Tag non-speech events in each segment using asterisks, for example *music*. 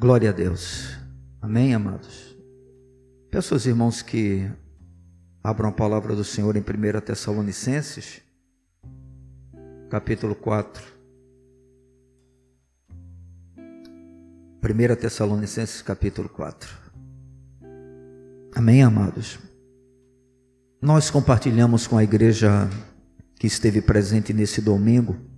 Glória a Deus. Amém, amados? Peço aos irmãos que abram a palavra do Senhor em 1 Tessalonicenses, capítulo 4. 1 Tessalonicenses, capítulo 4. Amém, amados? Nós compartilhamos com a igreja que esteve presente nesse domingo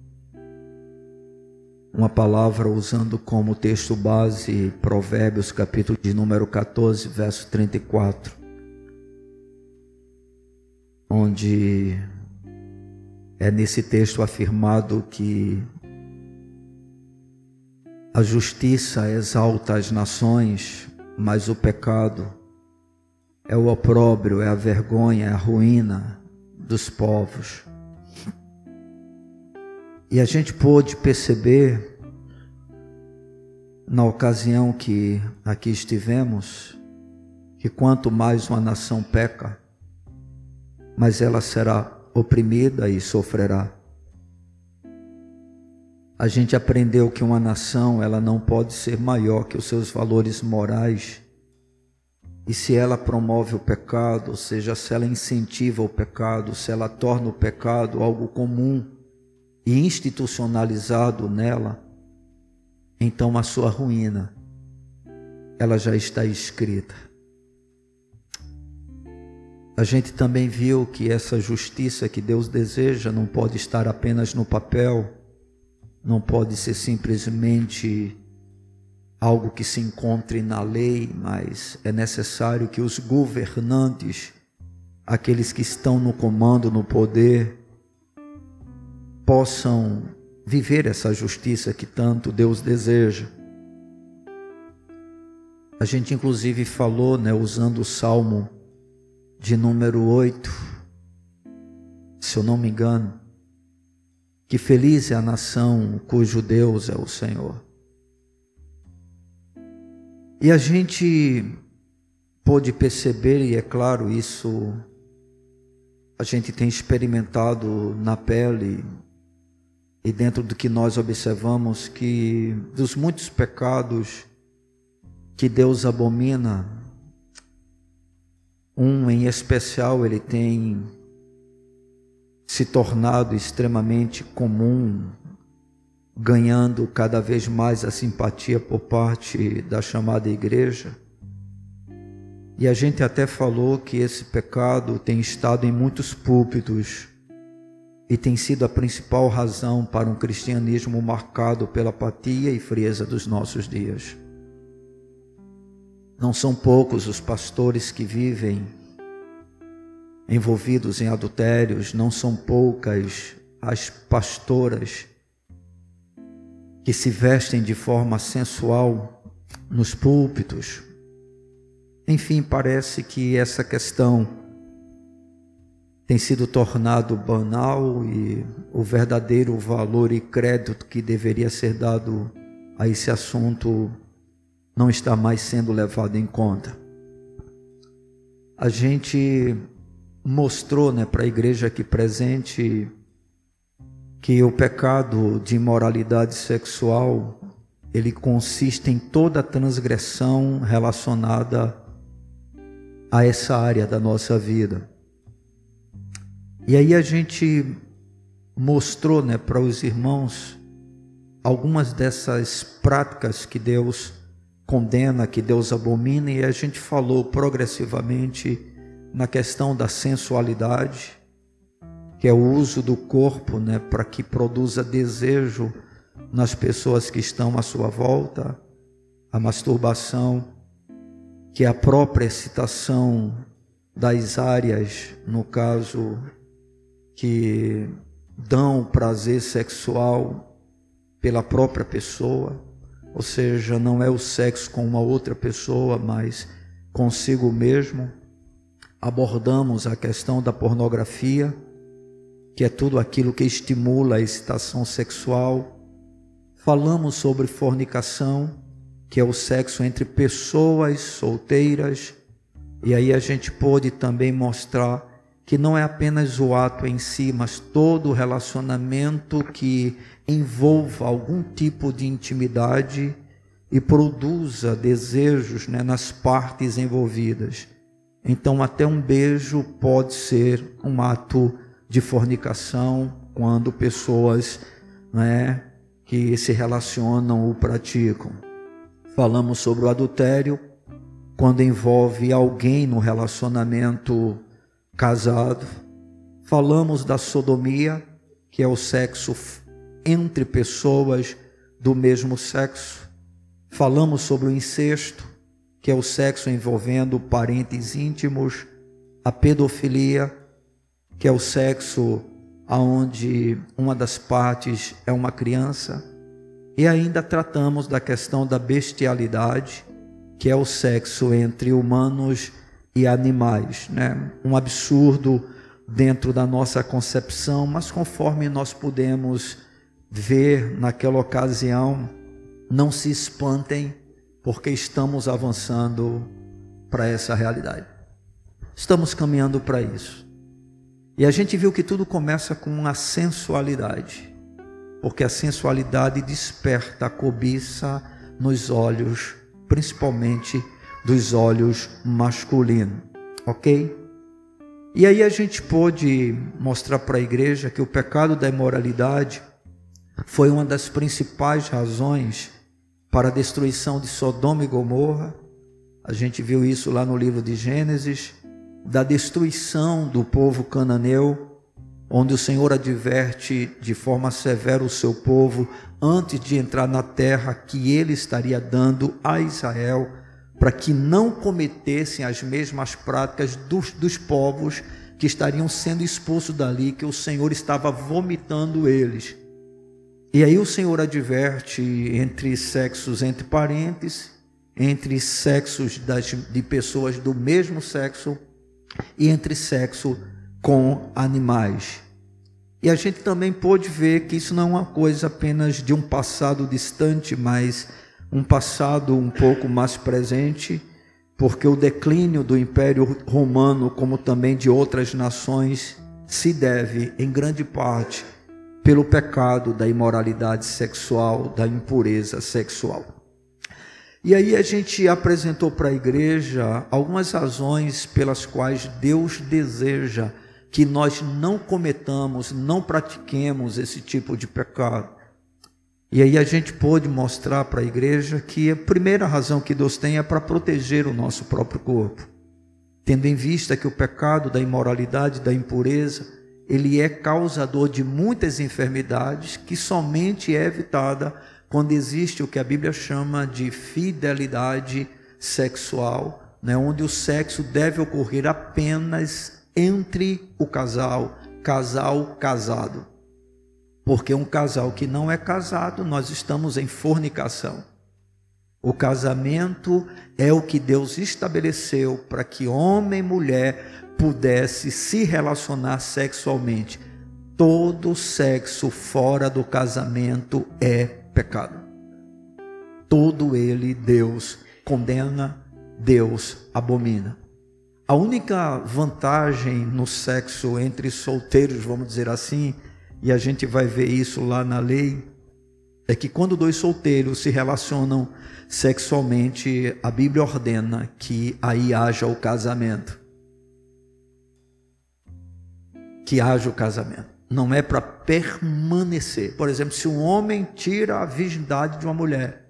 uma palavra usando como texto base Provérbios, capítulo de número 14, verso 34, onde é nesse texto afirmado que a justiça exalta as nações, mas o pecado é o opróbrio, é a vergonha, é a ruína dos povos. E a gente pôde perceber, na ocasião que aqui estivemos, que quanto mais uma nação peca, mais ela será oprimida e sofrerá. A gente aprendeu que uma nação ela não pode ser maior que os seus valores morais. E se ela promove o pecado, ou seja, se ela incentiva o pecado, se ela torna o pecado algo comum, e institucionalizado nela, então a sua ruína ela já está escrita. A gente também viu que essa justiça que Deus deseja não pode estar apenas no papel, não pode ser simplesmente algo que se encontre na lei, mas é necessário que os governantes, aqueles que estão no comando, no poder, possam viver essa justiça que tanto Deus deseja. A gente inclusive falou, né, usando o Salmo de número 8, se eu não me engano, que feliz é a nação cujo Deus é o Senhor. E a gente pôde perceber, e é claro, isso a gente tem experimentado na pele e dentro do que nós observamos que dos muitos pecados que Deus abomina, um em especial ele tem se tornado extremamente comum, ganhando cada vez mais a simpatia por parte da chamada igreja. E a gente até falou que esse pecado tem estado em muitos púlpitos e tem sido a principal razão para um cristianismo marcado pela apatia e frieza dos nossos dias. Não são poucos os pastores que vivem envolvidos em adultérios, não são poucas as pastoras que se vestem de forma sensual nos púlpitos. Enfim, parece que essa questão tem sido tornado banal e o verdadeiro valor e crédito que deveria ser dado a esse assunto não está mais sendo levado em conta. A gente mostrou né, para a igreja aqui presente que o pecado de imoralidade sexual ele consiste em toda transgressão relacionada a essa área da nossa vida. E aí a gente mostrou né, para os irmãos algumas dessas práticas que Deus condena, que Deus abomina, e a gente falou progressivamente na questão da sensualidade, que é o uso do corpo né, para que produza desejo nas pessoas que estão à sua volta, a masturbação, que é a própria excitação das áreas, no caso que dão prazer sexual pela própria pessoa, ou seja, não é o sexo com uma outra pessoa, mas consigo mesmo. Abordamos a questão da pornografia, que é tudo aquilo que estimula a excitação sexual. Falamos sobre fornicação, que é o sexo entre pessoas solteiras, e aí a gente pôde também mostrar que não é apenas o ato em si, mas todo o relacionamento que envolva algum tipo de intimidade e produza desejos né, nas partes envolvidas. Então, até um beijo pode ser um ato de fornicação quando pessoas né, que se relacionam o praticam. Falamos sobre o adultério quando envolve alguém no relacionamento casado. Falamos da sodomia, que é o sexo entre pessoas do mesmo sexo. Falamos sobre o incesto, que é o sexo envolvendo parentes íntimos, a pedofilia, que é o sexo aonde uma das partes é uma criança, e ainda tratamos da questão da bestialidade, que é o sexo entre humanos e animais, né? Um absurdo dentro da nossa concepção, mas conforme nós podemos ver naquela ocasião, não se espantem, porque estamos avançando para essa realidade. Estamos caminhando para isso. E a gente viu que tudo começa com a sensualidade, porque a sensualidade desperta a cobiça nos olhos, principalmente dos olhos masculinos, ok? E aí a gente pôde mostrar para a igreja que o pecado da imoralidade foi uma das principais razões para a destruição de Sodoma e Gomorra. A gente viu isso lá no livro de Gênesis, da destruição do povo cananeu, onde o Senhor adverte de forma severa o seu povo antes de entrar na terra que ele estaria dando a Israel, para que não cometessem as mesmas práticas dos, dos povos que estariam sendo expulsos dali, que o Senhor estava vomitando eles. E aí o Senhor adverte entre sexos entre parentes, entre sexos das, de pessoas do mesmo sexo e entre sexo com animais. E a gente também pôde ver que isso não é uma coisa apenas de um passado distante, mas um passado um pouco mais presente, porque o declínio do Império Romano, como também de outras nações, se deve em grande parte pelo pecado da imoralidade sexual, da impureza sexual. E aí a gente apresentou para a igreja algumas razões pelas quais Deus deseja que nós não cometamos, não pratiquemos esse tipo de pecado. E aí a gente pôde mostrar para a igreja que a primeira razão que Deus tem é para proteger o nosso próprio corpo, tendo em vista que o pecado da imoralidade, da impureza, ele é causador de muitas enfermidades que somente é evitada quando existe o que a Bíblia chama de fidelidade sexual, né, onde o sexo deve ocorrer apenas entre o casal, casal casado. Porque um casal que não é casado, nós estamos em fornicação. O casamento é o que Deus estabeleceu para que homem e mulher pudesse se relacionar sexualmente. Todo sexo fora do casamento é pecado. Todo ele Deus condena, Deus abomina. A única vantagem no sexo entre solteiros, vamos dizer assim, e a gente vai ver isso lá na lei, é que quando dois solteiros se relacionam sexualmente, a Bíblia ordena que aí haja o casamento. Que haja o casamento. Não é para permanecer. Por exemplo, se um homem tira a virgindade de uma mulher,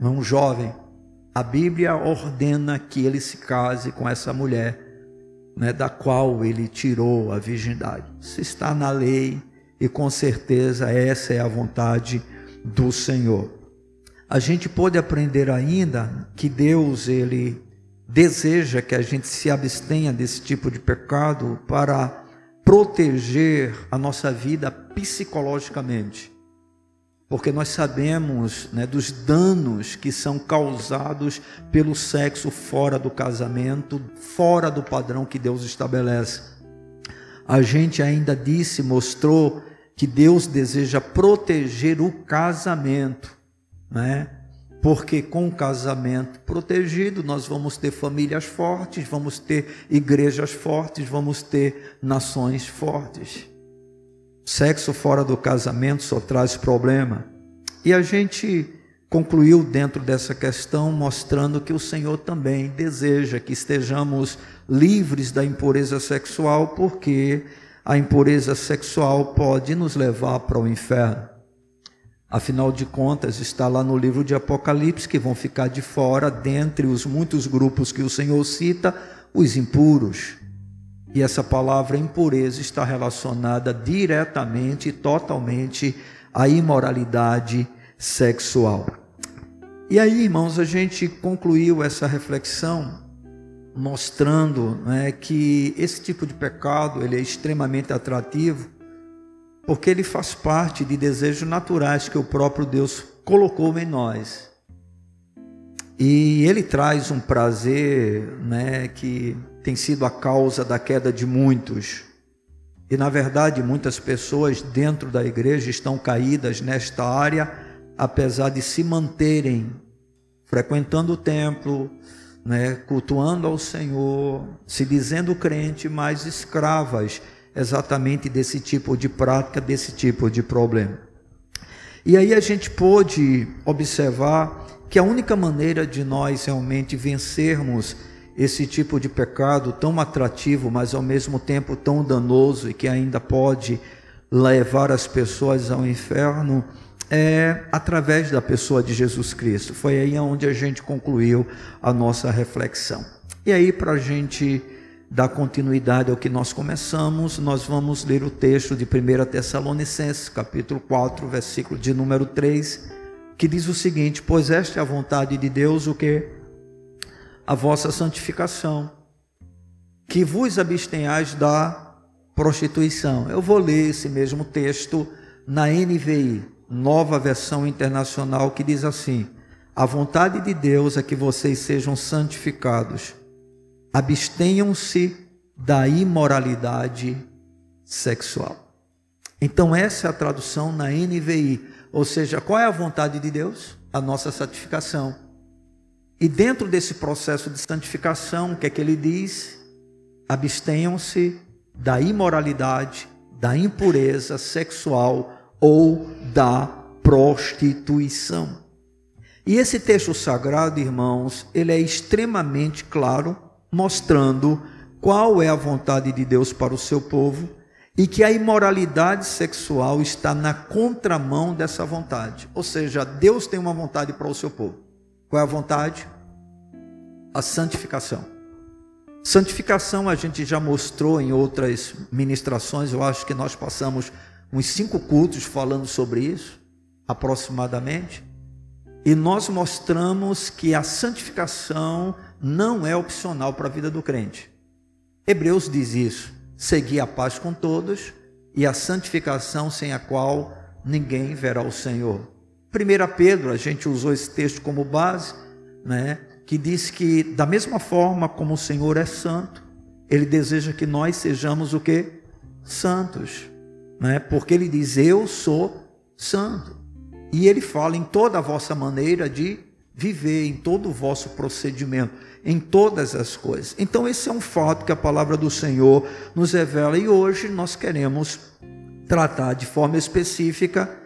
um jovem, a Bíblia ordena que ele se case com essa mulher, né, da qual ele tirou a virgindade. Isso está na lei e com certeza essa é a vontade do Senhor a gente pode aprender ainda que Deus ele deseja que a gente se abstenha desse tipo de pecado para proteger a nossa vida psicologicamente. Porque nós sabemos né, dos danos que são causados pelo sexo fora do casamento, fora do padrão que Deus estabelece. A gente ainda disse, mostrou que Deus deseja proteger o casamento né? Porque com o casamento protegido, nós vamos ter famílias fortes, vamos ter igrejas fortes, vamos ter nações fortes. Sexo fora do casamento só traz problema. E a gente concluiu dentro dessa questão, mostrando que o Senhor também deseja que estejamos livres da impureza sexual, porque a impureza sexual pode nos levar para o inferno. Afinal de contas, está lá no livro de Apocalipse que vão ficar de fora, dentre os muitos grupos que o Senhor cita, os impuros. E essa palavra impureza está relacionada diretamente e totalmente à imoralidade sexual. E aí, irmãos, a gente concluiu essa reflexão mostrando né, que esse tipo de pecado ele é extremamente atrativo, porque ele faz parte de desejos naturais que o próprio Deus colocou em nós. E ele traz um prazer né, que tem sido a causa da queda de muitos. E na verdade, muitas pessoas dentro da igreja estão caídas nesta área, apesar de se manterem frequentando o templo, né, cultuando ao Senhor, se dizendo crente, mas escravas exatamente desse tipo de prática, desse tipo de problema. E aí a gente pôde observar que a única maneira de nós realmente vencermos esse tipo de pecado tão atrativo, mas ao mesmo tempo tão danoso e que ainda pode levar as pessoas ao inferno, é através da pessoa de Jesus Cristo. Foi aí onde a gente concluiu a nossa reflexão. E aí, para a gente dar continuidade ao que nós começamos, nós vamos ler o texto de 1 Tessalonicenses, capítulo 4, versículo de número 3, que diz o seguinte: Pois esta é a vontade de Deus, o que? A vossa santificação, que vos abstenhais da prostituição. Eu vou ler esse mesmo texto na NVI nova versão internacional, que diz assim: A vontade de Deus é que vocês sejam santificados, abstenham-se da imoralidade sexual. Então, essa é a tradução na NVI. Ou seja, qual é a vontade de Deus? A nossa santificação. E dentro desse processo de santificação, o que é que ele diz? Abstenham-se da imoralidade, da impureza sexual ou da prostituição. E esse texto sagrado, irmãos, ele é extremamente claro, mostrando qual é a vontade de Deus para o seu povo e que a imoralidade sexual está na contramão dessa vontade. Ou seja, Deus tem uma vontade para o seu povo. Qual é a vontade? A santificação. Santificação a gente já mostrou em outras ministrações, eu acho que nós passamos uns cinco cultos falando sobre isso, aproximadamente, e nós mostramos que a santificação não é opcional para a vida do crente. Hebreus diz isso: seguir a paz com todos e a santificação sem a qual ninguém verá o Senhor. 1 Pedro, a gente usou esse texto como base, né, que diz que da mesma forma como o Senhor é santo, ele deseja que nós sejamos o que? Santos né? porque ele diz: Eu sou santo. E ele fala em toda a vossa maneira de viver, em todo o vosso procedimento, em todas as coisas. Então, esse é um fato que a palavra do Senhor nos revela e hoje nós queremos tratar de forma específica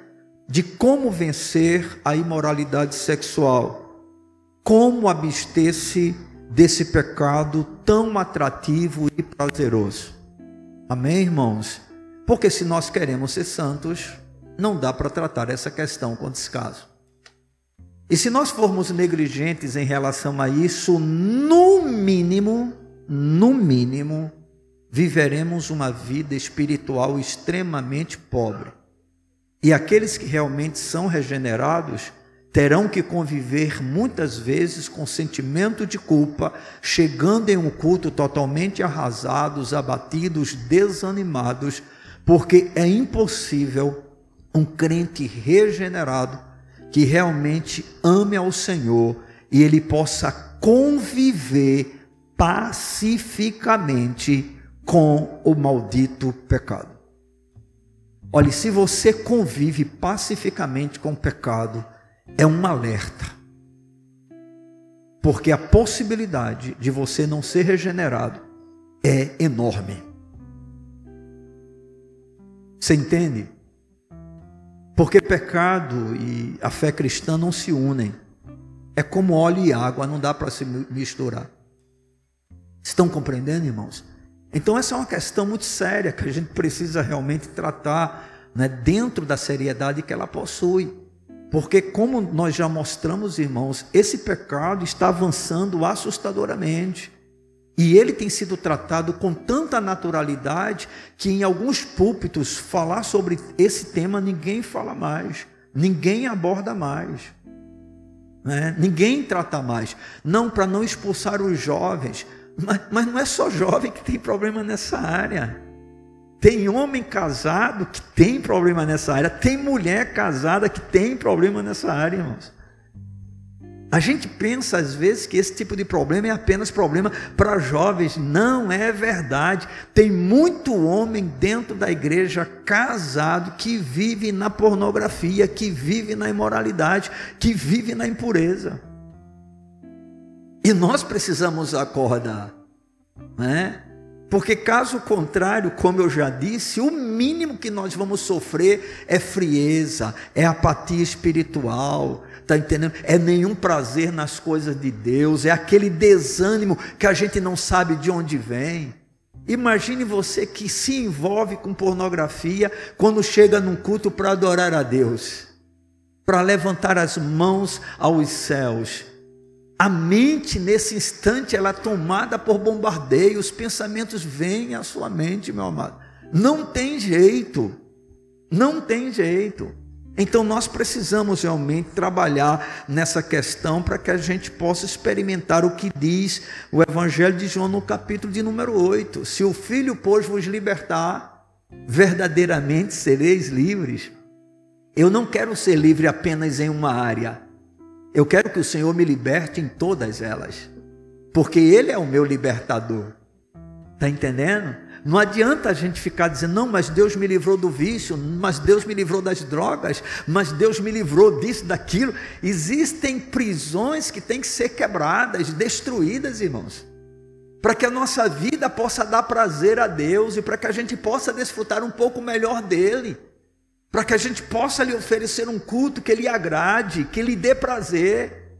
de como vencer a imoralidade sexual, como abster-se desse pecado tão atrativo e prazeroso. Amém, irmãos? Porque se nós queremos ser santos, não dá para tratar essa questão com descaso. E se nós formos negligentes em relação a isso, no mínimo, no mínimo, viveremos uma vida espiritual extremamente pobre. E aqueles que realmente são regenerados terão que conviver muitas vezes com sentimento de culpa, chegando em um culto totalmente arrasados, abatidos, desanimados, porque é impossível um crente regenerado que realmente ame ao Senhor e ele possa conviver pacificamente com o maldito pecado. Olhe, se você convive pacificamente com o pecado, é um alerta. Porque a possibilidade de você não ser regenerado é enorme. Você entende? Porque pecado e a fé cristã não se unem. É como óleo e água, não dá para se misturar. Estão compreendendo, irmãos? Então, essa é uma questão muito séria que a gente precisa realmente tratar né, dentro da seriedade que ela possui. Porque, como nós já mostramos, irmãos, esse pecado está avançando assustadoramente. E ele tem sido tratado com tanta naturalidade que em alguns púlpitos falar sobre esse tema ninguém fala mais, ninguém aborda mais, né? ninguém trata mais. Não para não expulsar os jovens, mas, mas não é só jovem que tem problema nessa área. Tem homem casado que tem problema nessa área, tem mulher casada que tem problema nessa área, irmãos. A gente pensa às vezes que esse tipo de problema é apenas problema para jovens. Não é verdade. Tem muito homem dentro da igreja casado que vive na pornografia, que vive na imoralidade, que vive na impureza. E nós precisamos acordar, né? Porque caso contrário, como eu já disse, o mínimo que nós vamos sofrer é frieza, é apatia espiritual, Está entendendo? É nenhum prazer nas coisas de Deus, é aquele desânimo que a gente não sabe de onde vem. Imagine você que se envolve com pornografia quando chega num culto para adorar a Deus, para levantar as mãos aos céus. A mente, nesse instante, ela é tomada por bombardeio, os pensamentos vêm à sua mente, meu amado. Não tem jeito, não tem jeito. Então nós precisamos realmente trabalhar nessa questão para que a gente possa experimentar o que diz o Evangelho de João no capítulo de número 8. Se o Filho, pois, vos libertar, verdadeiramente sereis livres. Eu não quero ser livre apenas em uma área. Eu quero que o Senhor me liberte em todas elas. Porque Ele é o meu libertador. Está entendendo? Não adianta a gente ficar dizendo, não, mas Deus me livrou do vício, mas Deus me livrou das drogas, mas Deus me livrou disso, daquilo. Existem prisões que têm que ser quebradas, destruídas, irmãos, para que a nossa vida possa dar prazer a Deus e para que a gente possa desfrutar um pouco melhor dele, para que a gente possa lhe oferecer um culto que lhe agrade, que lhe dê prazer.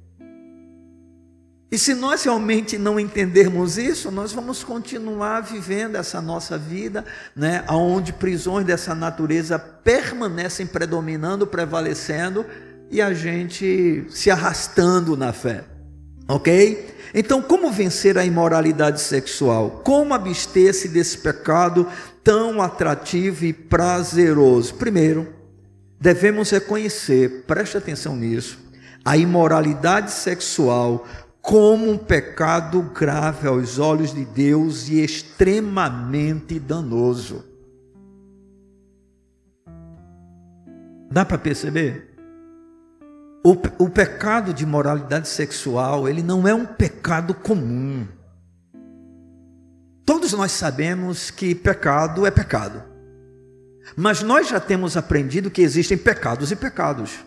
E se nós realmente não entendermos isso, nós vamos continuar vivendo essa nossa vida, né, onde prisões dessa natureza permanecem predominando, prevalecendo e a gente se arrastando na fé. OK? Então, como vencer a imoralidade sexual? Como abster-se desse pecado tão atrativo e prazeroso? Primeiro, devemos reconhecer, preste atenção nisso, a imoralidade sexual como um pecado grave aos olhos de Deus e extremamente danoso. Dá para perceber? O, o pecado de moralidade sexual, ele não é um pecado comum. Todos nós sabemos que pecado é pecado. Mas nós já temos aprendido que existem pecados e pecados.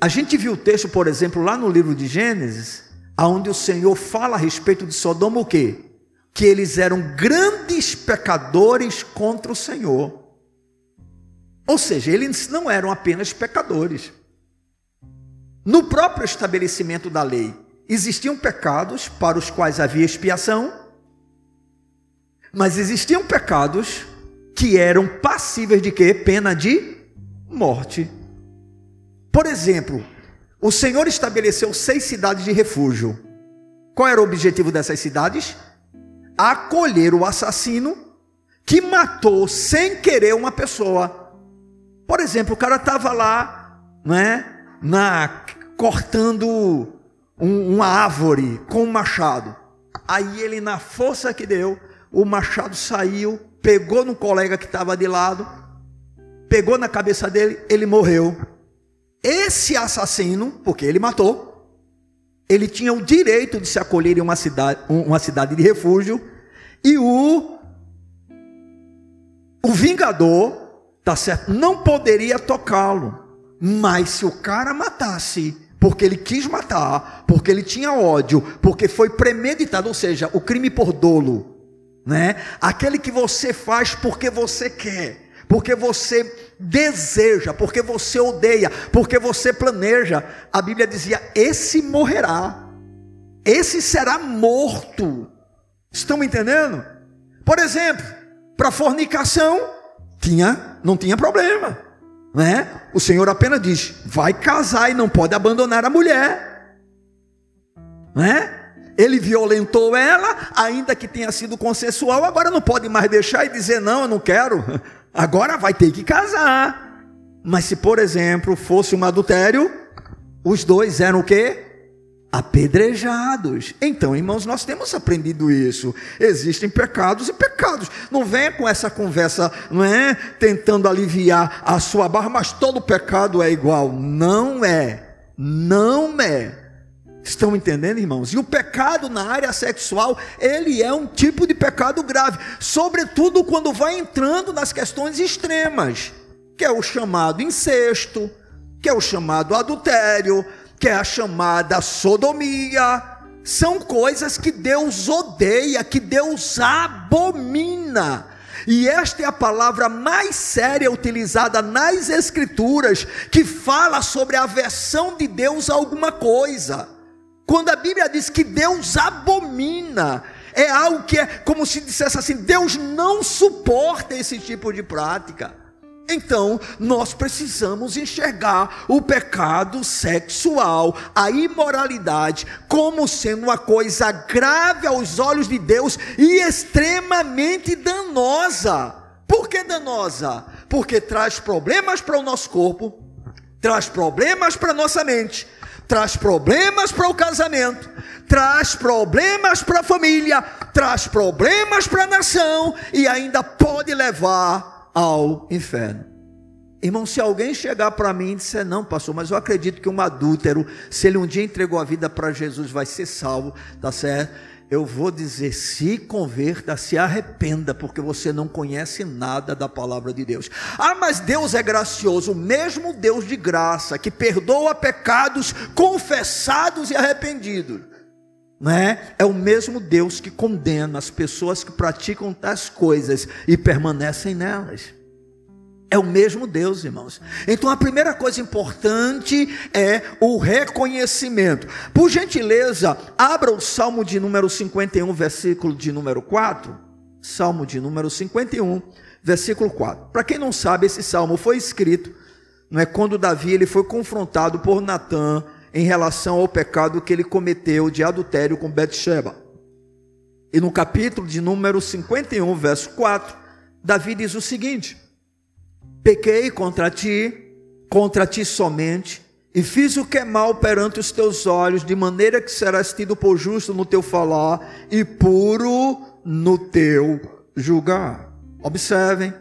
A gente viu o texto, por exemplo, lá no livro de Gênesis, aonde o Senhor fala a respeito de Sodoma o quê? Que eles eram grandes pecadores contra o Senhor. Ou seja, eles não eram apenas pecadores. No próprio estabelecimento da lei, existiam pecados para os quais havia expiação, mas existiam pecados que eram passíveis de quê? Pena de morte. Por exemplo, o Senhor estabeleceu seis cidades de refúgio. Qual era o objetivo dessas cidades? Acolher o assassino que matou sem querer uma pessoa. Por exemplo, o cara estava lá, né, na cortando um, uma árvore com um machado. Aí ele, na força que deu, o machado saiu, pegou no colega que estava de lado, pegou na cabeça dele, ele morreu. Esse assassino, porque ele matou, ele tinha o direito de se acolher em uma cidade, uma cidade de refúgio, e o, o vingador, tá certo, não poderia tocá-lo. Mas se o cara matasse, porque ele quis matar, porque ele tinha ódio, porque foi premeditado, ou seja, o crime por dolo, né? Aquele que você faz porque você quer, porque você deseja, porque você odeia, porque você planeja. A Bíblia dizia: esse morrerá, esse será morto. Estão entendendo? Por exemplo, para fornicação, tinha, não tinha problema, né? O Senhor apenas diz: vai casar e não pode abandonar a mulher, né? Ele violentou ela, ainda que tenha sido consensual, agora não pode mais deixar e dizer: não, eu não quero. *laughs* Agora vai ter que casar. Mas se, por exemplo, fosse um adultério, os dois eram o quê? Apedrejados. Então, irmãos, nós temos aprendido isso. Existem pecados e pecados. Não venha com essa conversa, não é? Tentando aliviar a sua barra, mas todo pecado é igual. Não é. Não é. Estão entendendo, irmãos? E o pecado na área sexual, ele é um tipo de pecado grave, sobretudo quando vai entrando nas questões extremas, que é o chamado incesto, que é o chamado adultério, que é a chamada sodomia. São coisas que Deus odeia, que Deus abomina. E esta é a palavra mais séria utilizada nas Escrituras, que fala sobre a versão de Deus a alguma coisa. Quando a Bíblia diz que Deus abomina, é algo que é como se dissesse assim: Deus não suporta esse tipo de prática. Então, nós precisamos enxergar o pecado sexual, a imoralidade, como sendo uma coisa grave aos olhos de Deus e extremamente danosa. Por que danosa? Porque traz problemas para o nosso corpo, traz problemas para a nossa mente, traz problemas para o casamento, traz problemas para a família, traz problemas para a nação e ainda pode levar ao inferno. Irmão, se alguém chegar para mim e disser, não, pastor, mas eu acredito que um adúltero, se ele um dia entregou a vida para Jesus, vai ser salvo, tá certo? eu vou dizer: se converta, se arrependa, porque você não conhece nada da palavra de Deus. Ah, mas Deus é gracioso, o mesmo Deus de graça, que perdoa pecados confessados e arrependidos. Não é? é o mesmo Deus que condena as pessoas que praticam tais coisas e permanecem nelas. É o mesmo Deus, irmãos. Então a primeira coisa importante é o reconhecimento. Por gentileza, abra o Salmo de número 51, versículo de número 4. Salmo de número 51, versículo 4. Para quem não sabe, esse salmo foi escrito, não é quando Davi ele foi confrontado por Natã em relação ao pecado que ele cometeu de adultério com Betsheba. E no capítulo de número 51, verso 4, Davi diz o seguinte: Pequei contra ti, contra ti somente, e fiz o que é mal perante os teus olhos, de maneira que serás tido por justo no teu falar e puro no teu julgar. Observem,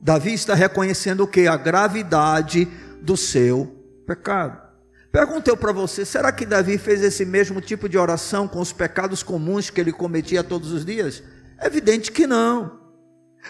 Davi está reconhecendo o que? A gravidade do seu pecado. Perguntei para você, será que Davi fez esse mesmo tipo de oração com os pecados comuns que ele cometia todos os dias? Evidente que não.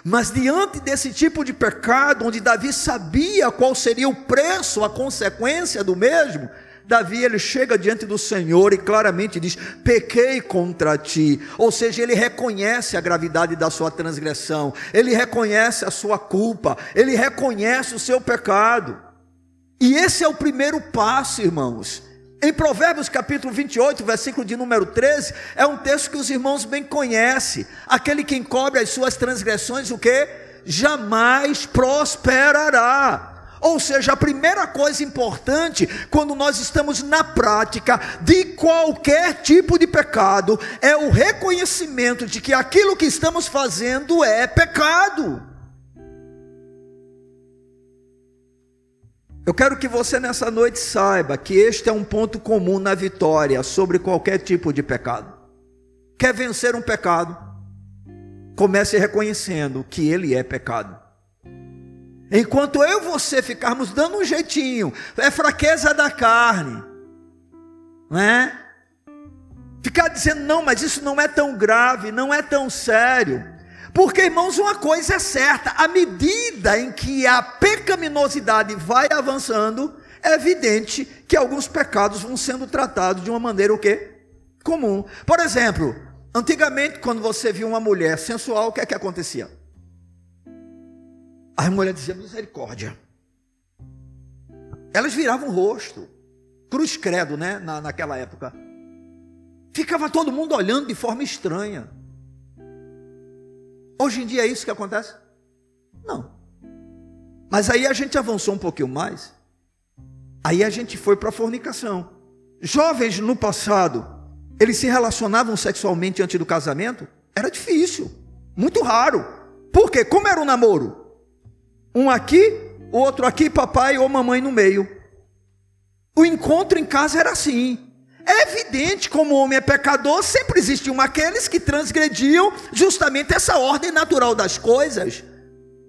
Mas diante desse tipo de pecado, onde Davi sabia qual seria o preço, a consequência do mesmo, Davi ele chega diante do Senhor e claramente diz: pequei contra ti. Ou seja, ele reconhece a gravidade da sua transgressão, ele reconhece a sua culpa, ele reconhece o seu pecado. E esse é o primeiro passo, irmãos. Em Provérbios capítulo 28, versículo de número 13, é um texto que os irmãos bem conhecem. Aquele que encobre as suas transgressões, o que? Jamais prosperará. Ou seja, a primeira coisa importante quando nós estamos na prática de qualquer tipo de pecado é o reconhecimento de que aquilo que estamos fazendo é pecado. Eu quero que você nessa noite saiba que este é um ponto comum na vitória sobre qualquer tipo de pecado. Quer vencer um pecado? Comece reconhecendo que ele é pecado. Enquanto eu e você ficarmos dando um jeitinho, é fraqueza da carne, não é? Ficar dizendo, não, mas isso não é tão grave, não é tão sério. Porque, irmãos, uma coisa é certa: à medida em que a pecaminosidade vai avançando, é evidente que alguns pecados vão sendo tratados de uma maneira o quê? Comum. Por exemplo, Antigamente, quando você via uma mulher sensual, o que é que acontecia? A mulher dizia misericórdia. Elas viravam o rosto, cruz credo, né? Na, naquela época. Ficava todo mundo olhando de forma estranha. Hoje em dia é isso que acontece? Não. Mas aí a gente avançou um pouquinho mais. Aí a gente foi para a fornicação. Jovens no passado, eles se relacionavam sexualmente antes do casamento? Era difícil, muito raro. Por quê? Como era o namoro? Um aqui, o outro aqui, papai ou mamãe no meio. O encontro em casa era assim. É evidente, como o homem é pecador, sempre existiam aqueles que transgrediam justamente essa ordem natural das coisas.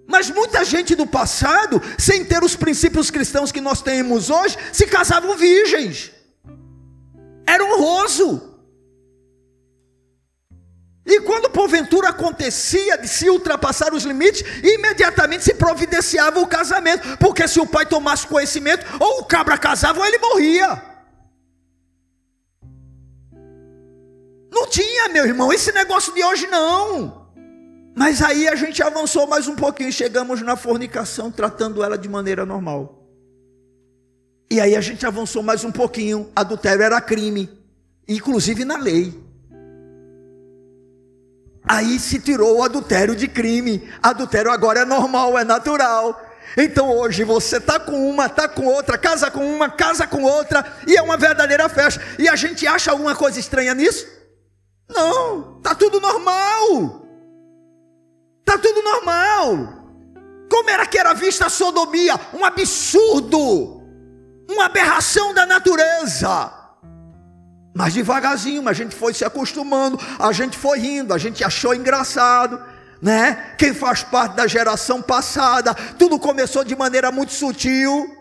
Mas muita gente do passado, sem ter os princípios cristãos que nós temos hoje, se casavam virgens. Era honroso. E quando porventura acontecia de se ultrapassar os limites, imediatamente se providenciava o casamento, porque se o pai tomasse conhecimento, ou o cabra casava ou ele morria. Não tinha, meu irmão, esse negócio de hoje não. Mas aí a gente avançou mais um pouquinho chegamos na fornicação, tratando ela de maneira normal. E aí a gente avançou mais um pouquinho, adultério era crime, inclusive na lei. Aí se tirou o adultério de crime. Adultério agora é normal, é natural. Então hoje você tá com uma, tá com outra, casa com uma, casa com outra, e é uma verdadeira festa. E a gente acha alguma coisa estranha nisso? Não, tá tudo normal. Tá tudo normal. Como era que era vista a sodomia? Um absurdo, uma aberração da natureza. Mas devagarzinho, a gente foi se acostumando, a gente foi rindo, a gente achou engraçado, né? Quem faz parte da geração passada, tudo começou de maneira muito sutil,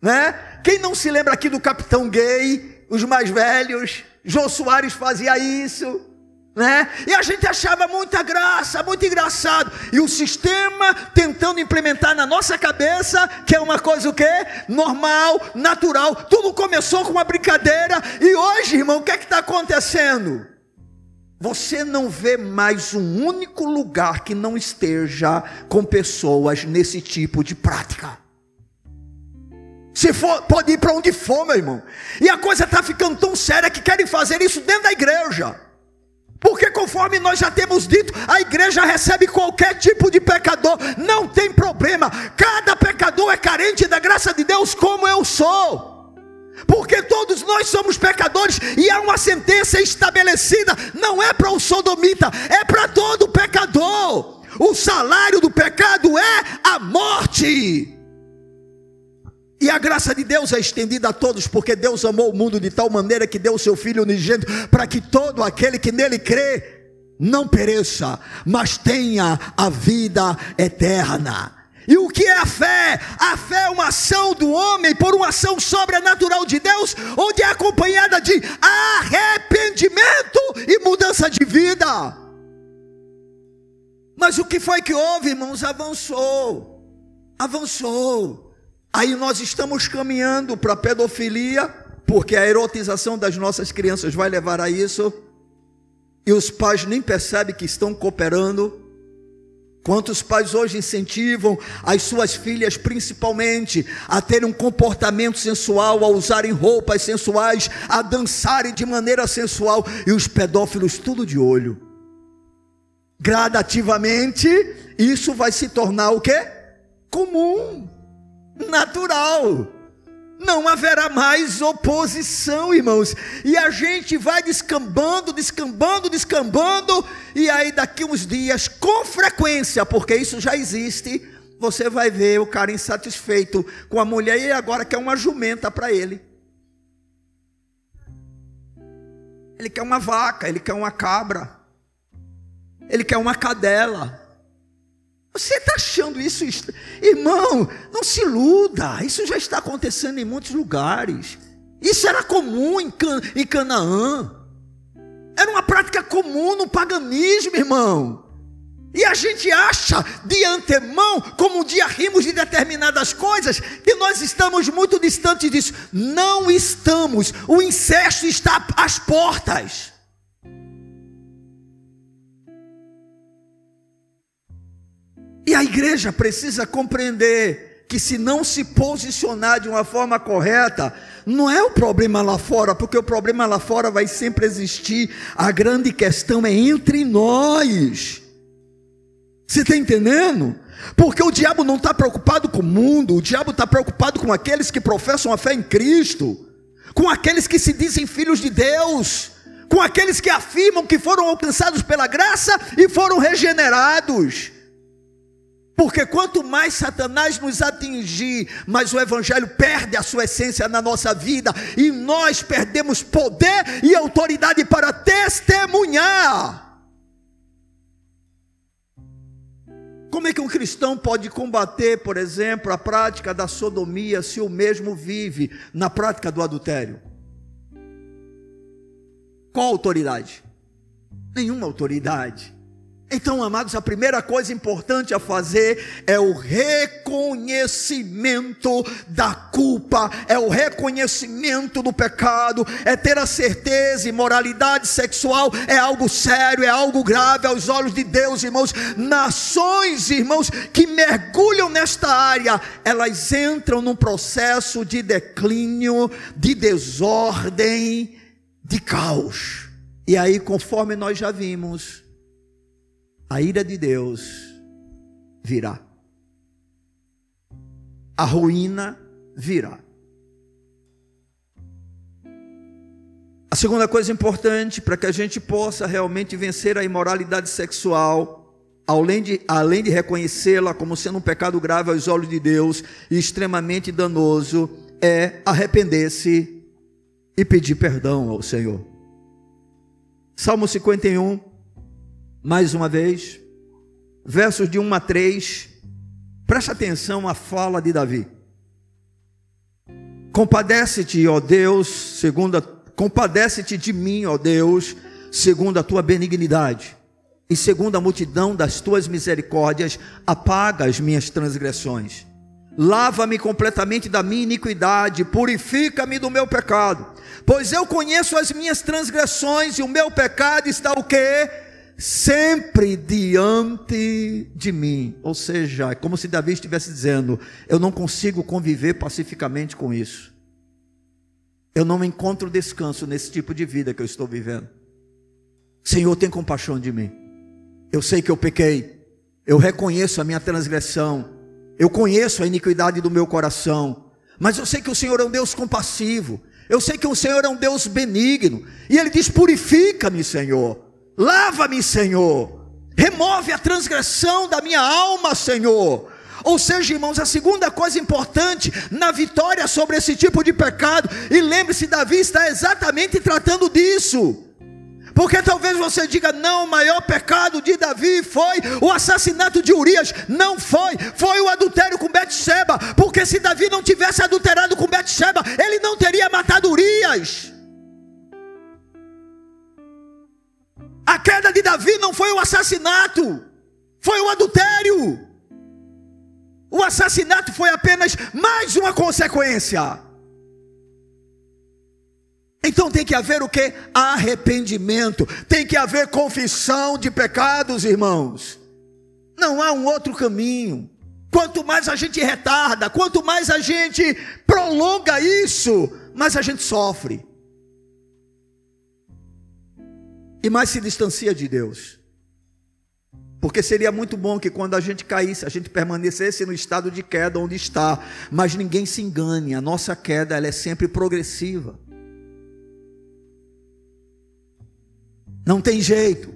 né? Quem não se lembra aqui do Capitão Gay, os mais velhos, Jô Soares fazia isso né? E a gente achava muita graça, muito engraçado. E o sistema tentando implementar na nossa cabeça que é uma coisa o quê? Normal, natural. Tudo começou com uma brincadeira e hoje, irmão, o que é que está acontecendo? Você não vê mais um único lugar que não esteja com pessoas nesse tipo de prática. Se for, pode ir para onde for, meu irmão. E a coisa está ficando tão séria que querem fazer isso dentro da igreja. Porque conforme nós já temos dito, a igreja recebe qualquer tipo de pecador, não tem problema. Cada pecador é carente da graça de Deus, como eu sou. Porque todos nós somos pecadores e há uma sentença estabelecida, não é para o sodomita, é para todo pecador. O salário do pecado é a morte. E a graça de Deus é estendida a todos, porque Deus amou o mundo de tal maneira que deu o seu Filho unigênito, para que todo aquele que nele crê não pereça, mas tenha a vida eterna. E o que é a fé? A fé é uma ação do homem por uma ação sobrenatural de Deus, onde é acompanhada de arrependimento e mudança de vida. Mas o que foi que houve, irmãos? Avançou, avançou. Aí nós estamos caminhando para a pedofilia, porque a erotização das nossas crianças vai levar a isso, e os pais nem percebem que estão cooperando. Quantos pais hoje incentivam as suas filhas, principalmente, a terem um comportamento sensual, a usarem roupas sensuais, a dançarem de maneira sensual, e os pedófilos tudo de olho. Gradativamente, isso vai se tornar o quê? Comum natural. Não haverá mais oposição, irmãos. E a gente vai descambando, descambando, descambando. E aí, daqui uns dias, com frequência, porque isso já existe, você vai ver o cara insatisfeito com a mulher e agora quer uma jumenta para ele. Ele quer uma vaca, ele quer uma cabra, ele quer uma cadela. Você está achando isso? Irmão, não se iluda. Isso já está acontecendo em muitos lugares. Isso era comum em, Can em Canaã. Era uma prática comum no paganismo, irmão. E a gente acha de antemão, como um dia rimos de determinadas coisas, que nós estamos muito distantes disso. Não estamos. O incesto está às portas. E a igreja precisa compreender que se não se posicionar de uma forma correta, não é o problema lá fora, porque o problema lá fora vai sempre existir. A grande questão é entre nós. Você está entendendo? Porque o diabo não está preocupado com o mundo, o diabo está preocupado com aqueles que professam a fé em Cristo, com aqueles que se dizem filhos de Deus, com aqueles que afirmam que foram alcançados pela graça e foram regenerados. Porque quanto mais Satanás nos atingir, mais o Evangelho perde a sua essência na nossa vida e nós perdemos poder e autoridade para testemunhar. Como é que um cristão pode combater, por exemplo, a prática da sodomia se o mesmo vive na prática do adultério? Qual autoridade? Nenhuma autoridade. Então, amados, a primeira coisa importante a fazer é o reconhecimento da culpa, é o reconhecimento do pecado, é ter a certeza moralidade sexual é algo sério, é algo grave aos olhos de Deus, irmãos. Nações, irmãos, que mergulham nesta área, elas entram num processo de declínio, de desordem, de caos. E aí, conforme nós já vimos, a ira de Deus virá. A ruína virá. A segunda coisa importante para que a gente possa realmente vencer a imoralidade sexual, além de, além de reconhecê-la como sendo um pecado grave aos olhos de Deus e extremamente danoso, é arrepender-se e pedir perdão ao Senhor. Salmo 51, mais uma vez, versos de 1 a 3, preste atenção à fala de Davi. Compadece-te, ó Deus, segundo a, compadece-te de mim, ó Deus, segundo a tua benignidade, e segundo a multidão das tuas misericórdias, apaga as minhas transgressões. Lava-me completamente da minha iniquidade, purifica-me do meu pecado, pois eu conheço as minhas transgressões e o meu pecado está o quê? Sempre diante de mim. Ou seja, é como se Davi estivesse dizendo: Eu não consigo conviver pacificamente com isso. Eu não encontro descanso nesse tipo de vida que eu estou vivendo. Senhor, tem compaixão de mim. Eu sei que eu pequei. Eu reconheço a minha transgressão. Eu conheço a iniquidade do meu coração. Mas eu sei que o Senhor é um Deus compassivo. Eu sei que o Senhor é um Deus benigno. E Ele diz: Purifica-me, Senhor. Lava-me, Senhor. Remove a transgressão da minha alma, Senhor. Ou seja, irmãos, a segunda coisa importante na vitória sobre esse tipo de pecado, e lembre-se, Davi está exatamente tratando disso. Porque talvez você diga, não, o maior pecado de Davi foi o assassinato de Urias. Não foi, foi o adultério com Betseba. Porque se Davi não tivesse adulterado com Betseba, ele não teria matado Urias. A queda de Davi não foi o assassinato, foi o adultério. O assassinato foi apenas mais uma consequência. Então tem que haver o que? Arrependimento, tem que haver confissão de pecados, irmãos. Não há um outro caminho. Quanto mais a gente retarda, quanto mais a gente prolonga isso, mais a gente sofre. E mais se distancia de Deus. Porque seria muito bom que quando a gente caísse, a gente permanecesse no estado de queda onde está. Mas ninguém se engane, a nossa queda ela é sempre progressiva. Não tem jeito.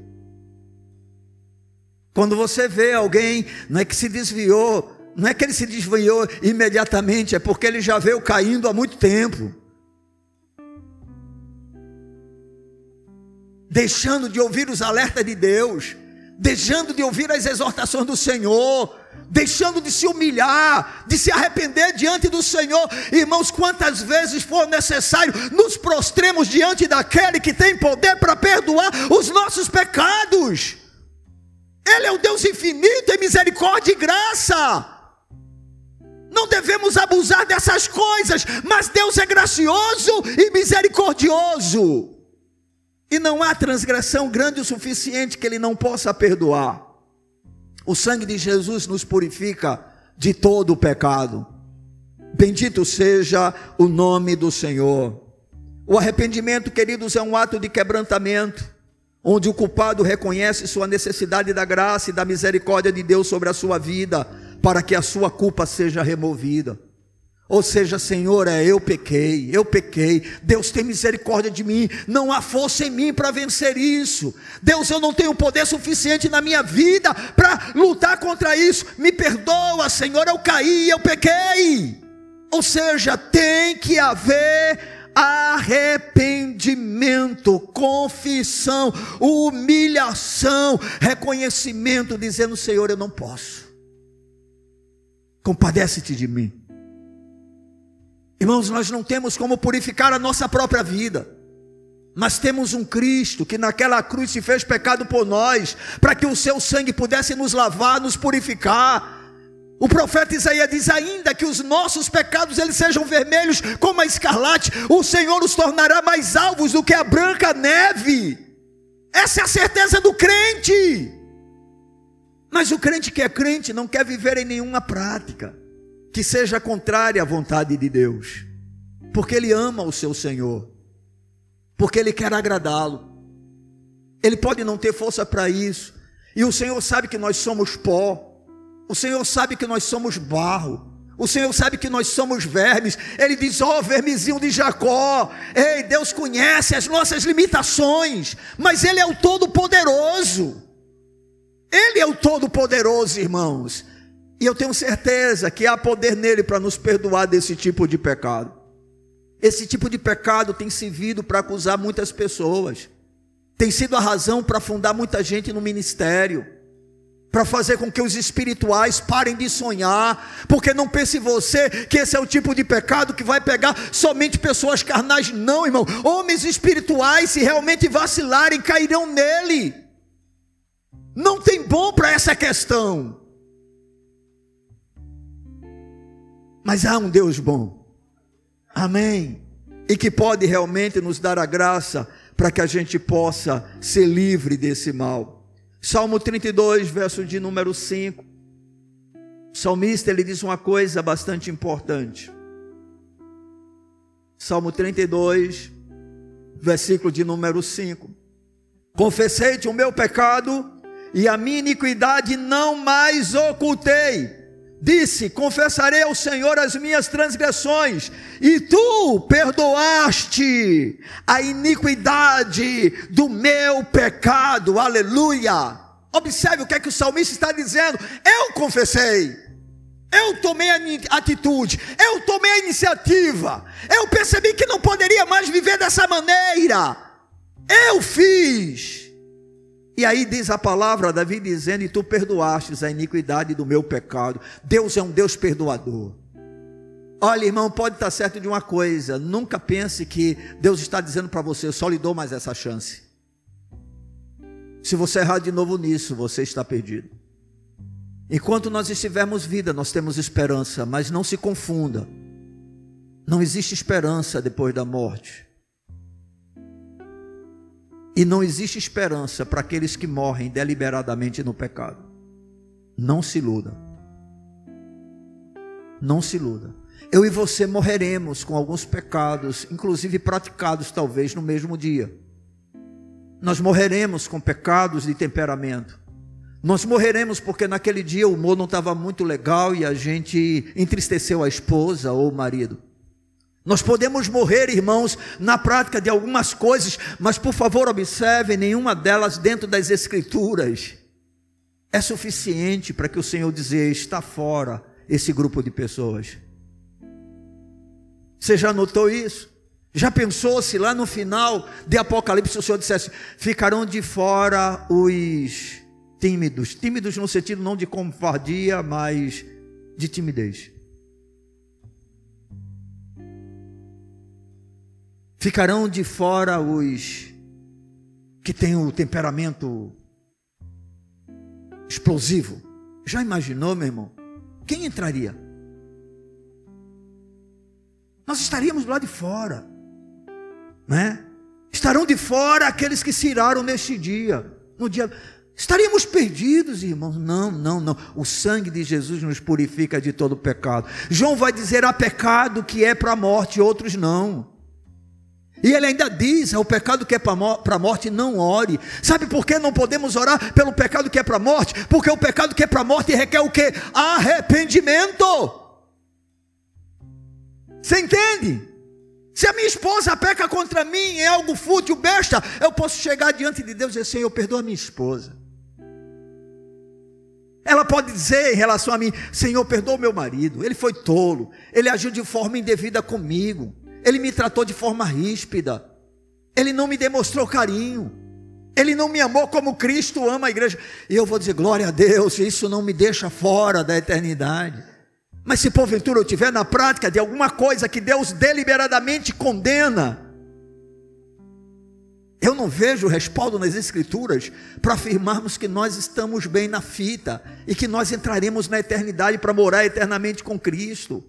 Quando você vê alguém, não é que se desviou, não é que ele se desviou imediatamente, é porque ele já veio caindo há muito tempo. Deixando de ouvir os alertas de Deus, deixando de ouvir as exortações do Senhor, deixando de se humilhar, de se arrepender diante do Senhor. Irmãos, quantas vezes for necessário, nos prostremos diante daquele que tem poder para perdoar os nossos pecados. Ele é o Deus infinito em misericórdia e graça. Não devemos abusar dessas coisas, mas Deus é gracioso e misericordioso. E não há transgressão grande o suficiente que ele não possa perdoar. O sangue de Jesus nos purifica de todo o pecado. Bendito seja o nome do Senhor. O arrependimento, queridos, é um ato de quebrantamento, onde o culpado reconhece sua necessidade da graça e da misericórdia de Deus sobre a sua vida, para que a sua culpa seja removida. Ou seja, Senhor, é eu pequei, eu pequei. Deus tem misericórdia de mim. Não há força em mim para vencer isso. Deus, eu não tenho poder suficiente na minha vida para lutar contra isso. Me perdoa, Senhor, eu caí, eu pequei. Ou seja, tem que haver arrependimento, confissão, humilhação, reconhecimento, dizendo: Senhor, eu não posso. Compadece-te de mim. Irmãos, nós não temos como purificar a nossa própria vida. Mas temos um Cristo que naquela cruz se fez pecado por nós, para que o seu sangue pudesse nos lavar, nos purificar. O profeta Isaías diz ainda que os nossos pecados eles sejam vermelhos como a escarlate, o Senhor os tornará mais alvos do que a branca neve. Essa é a certeza do crente. Mas o crente que é crente não quer viver em nenhuma prática que seja contrária à vontade de Deus, porque ele ama o seu Senhor, porque ele quer agradá-lo. Ele pode não ter força para isso, e o Senhor sabe que nós somos pó, o Senhor sabe que nós somos barro. O Senhor sabe que nós somos vermes. Ele diz: Ó, oh, vermezinho de Jacó. Ei, Deus conhece as nossas limitações, mas Ele é o Todo-Poderoso. Ele é o Todo-Poderoso, irmãos. E eu tenho certeza que há poder nele para nos perdoar desse tipo de pecado. Esse tipo de pecado tem servido para acusar muitas pessoas, tem sido a razão para afundar muita gente no ministério, para fazer com que os espirituais parem de sonhar, porque não pense você que esse é o tipo de pecado que vai pegar somente pessoas carnais, não, irmão. Homens espirituais, se realmente vacilarem, cairão nele. Não tem bom para essa questão. Mas há um Deus bom. Amém. E que pode realmente nos dar a graça para que a gente possa ser livre desse mal. Salmo 32, verso de número 5. O salmista ele diz uma coisa bastante importante. Salmo 32, versículo de número 5. Confessei-te o meu pecado e a minha iniquidade não mais ocultei. Disse: Confessarei ao Senhor as minhas transgressões, e tu perdoaste a iniquidade do meu pecado. Aleluia. Observe o que é que o salmista está dizendo. Eu confessei. Eu tomei a atitude, eu tomei a iniciativa, eu percebi que não poderia mais viver dessa maneira. Eu fiz. E aí diz a palavra, Davi dizendo: E tu perdoastes a iniquidade do meu pecado. Deus é um Deus perdoador. Olha, irmão, pode estar certo de uma coisa: nunca pense que Deus está dizendo para você, eu só lhe dou mais essa chance. Se você errar de novo nisso, você está perdido. Enquanto nós estivermos vida, nós temos esperança, mas não se confunda. Não existe esperança depois da morte. E não existe esperança para aqueles que morrem deliberadamente no pecado. Não se iluda. Não se iluda. Eu e você morreremos com alguns pecados, inclusive praticados talvez no mesmo dia. Nós morreremos com pecados de temperamento. Nós morreremos porque naquele dia o humor não estava muito legal e a gente entristeceu a esposa ou o marido. Nós podemos morrer, irmãos, na prática de algumas coisas, mas por favor observe, nenhuma delas dentro das Escrituras é suficiente para que o Senhor dizer está fora esse grupo de pessoas. Você já notou isso? Já pensou se lá no final de Apocalipse o Senhor dissesse: ficarão de fora os tímidos, tímidos no sentido não de covardia, mas de timidez. Ficarão de fora os que têm o temperamento explosivo. Já imaginou, meu irmão? Quem entraria? Nós estaríamos lá de fora, né? Estarão de fora aqueles que se iraram neste dia, no dia. Estaríamos perdidos, irmãos. Não, não, não. O sangue de Jesus nos purifica de todo pecado. João vai dizer: há pecado que é para a morte, outros não. E ele ainda diz: é o pecado que é para a morte, não ore. Sabe por que não podemos orar pelo pecado que é para a morte? Porque o pecado que é para a morte requer o que? Arrependimento. Você entende? Se a minha esposa peca contra mim, é algo fútil, besta, eu posso chegar diante de Deus e dizer: Senhor, perdoa minha esposa. Ela pode dizer em relação a mim: Senhor, perdoa meu marido. Ele foi tolo, ele agiu de forma indevida comigo, ele me tratou de forma ríspida, ele não me demonstrou carinho, ele não me amou como Cristo ama a igreja. E eu vou dizer: glória a Deus, isso não me deixa fora da eternidade. Mas se porventura eu tiver na prática de alguma coisa que Deus deliberadamente condena, eu não vejo respaldo nas Escrituras para afirmarmos que nós estamos bem na fita e que nós entraremos na eternidade para morar eternamente com Cristo.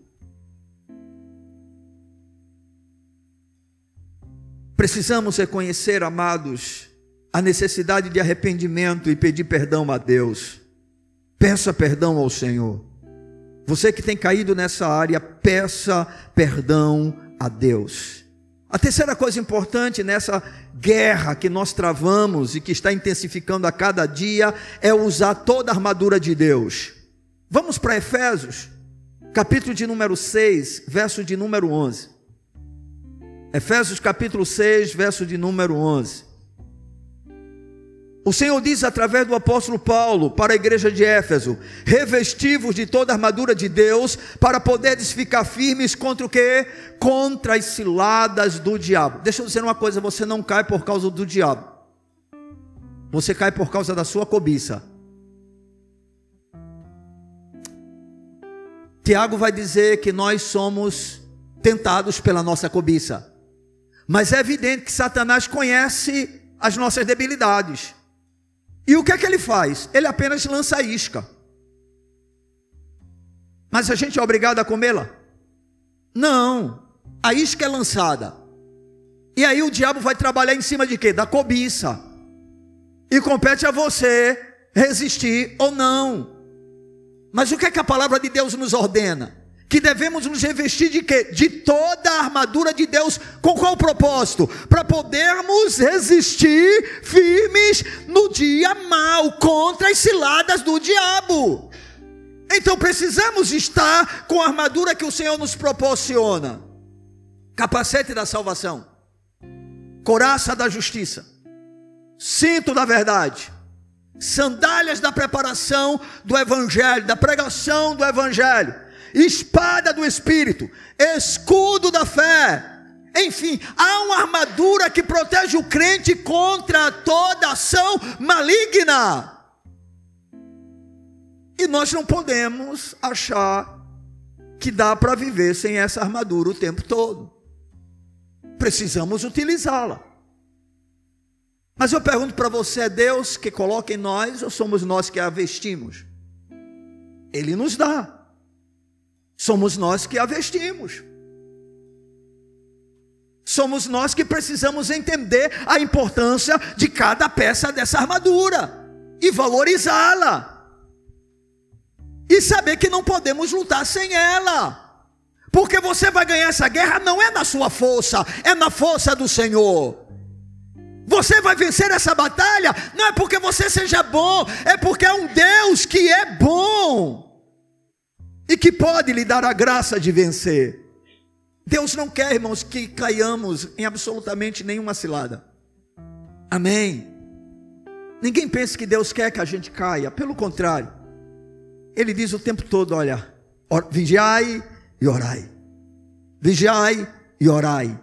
Precisamos reconhecer, amados, a necessidade de arrependimento e pedir perdão a Deus. Peça perdão ao Senhor. Você que tem caído nessa área, peça perdão a Deus. A terceira coisa importante nessa guerra que nós travamos e que está intensificando a cada dia é usar toda a armadura de Deus. Vamos para Efésios, capítulo de número 6, verso de número 11. Efésios capítulo 6, verso de número 11. O Senhor diz através do apóstolo Paulo para a igreja de Éfeso: revestivos de toda a armadura de Deus, para poderes ficar firmes contra o que? Contra as ciladas do diabo. Deixa eu dizer uma coisa: você não cai por causa do diabo, você cai por causa da sua cobiça. Tiago vai dizer que nós somos tentados pela nossa cobiça, mas é evidente que Satanás conhece as nossas debilidades. E o que é que ele faz? Ele apenas lança a isca. Mas a gente é obrigado a comê-la? Não. A isca é lançada. E aí o diabo vai trabalhar em cima de quê? Da cobiça. E compete a você resistir ou não. Mas o que é que a palavra de Deus nos ordena? Que devemos nos revestir de quê? De toda a armadura de Deus. Com qual propósito? Para podermos resistir firmes no dia mal contra as ciladas do diabo. Então precisamos estar com a armadura que o Senhor nos proporciona: capacete da salvação, coraça da justiça, cinto da verdade, sandálias da preparação do evangelho, da pregação do evangelho espada do Espírito, escudo da fé. Enfim, há uma armadura que protege o crente contra toda ação maligna. E nós não podemos achar que dá para viver sem essa armadura o tempo todo. Precisamos utilizá-la. Mas eu pergunto para você: é Deus que coloca em nós ou somos nós que a vestimos? Ele nos dá. Somos nós que a vestimos. Somos nós que precisamos entender a importância de cada peça dessa armadura e valorizá-la. E saber que não podemos lutar sem ela. Porque você vai ganhar essa guerra não é na sua força, é na força do Senhor. Você vai vencer essa batalha não é porque você seja bom, é porque é um Deus que é bom e que pode lhe dar a graça de vencer. Deus não quer, irmãos, que caiamos em absolutamente nenhuma cilada. Amém. Ninguém pense que Deus quer que a gente caia, pelo contrário. Ele diz o tempo todo: olha, vigiai e orai. Vigiai e orai.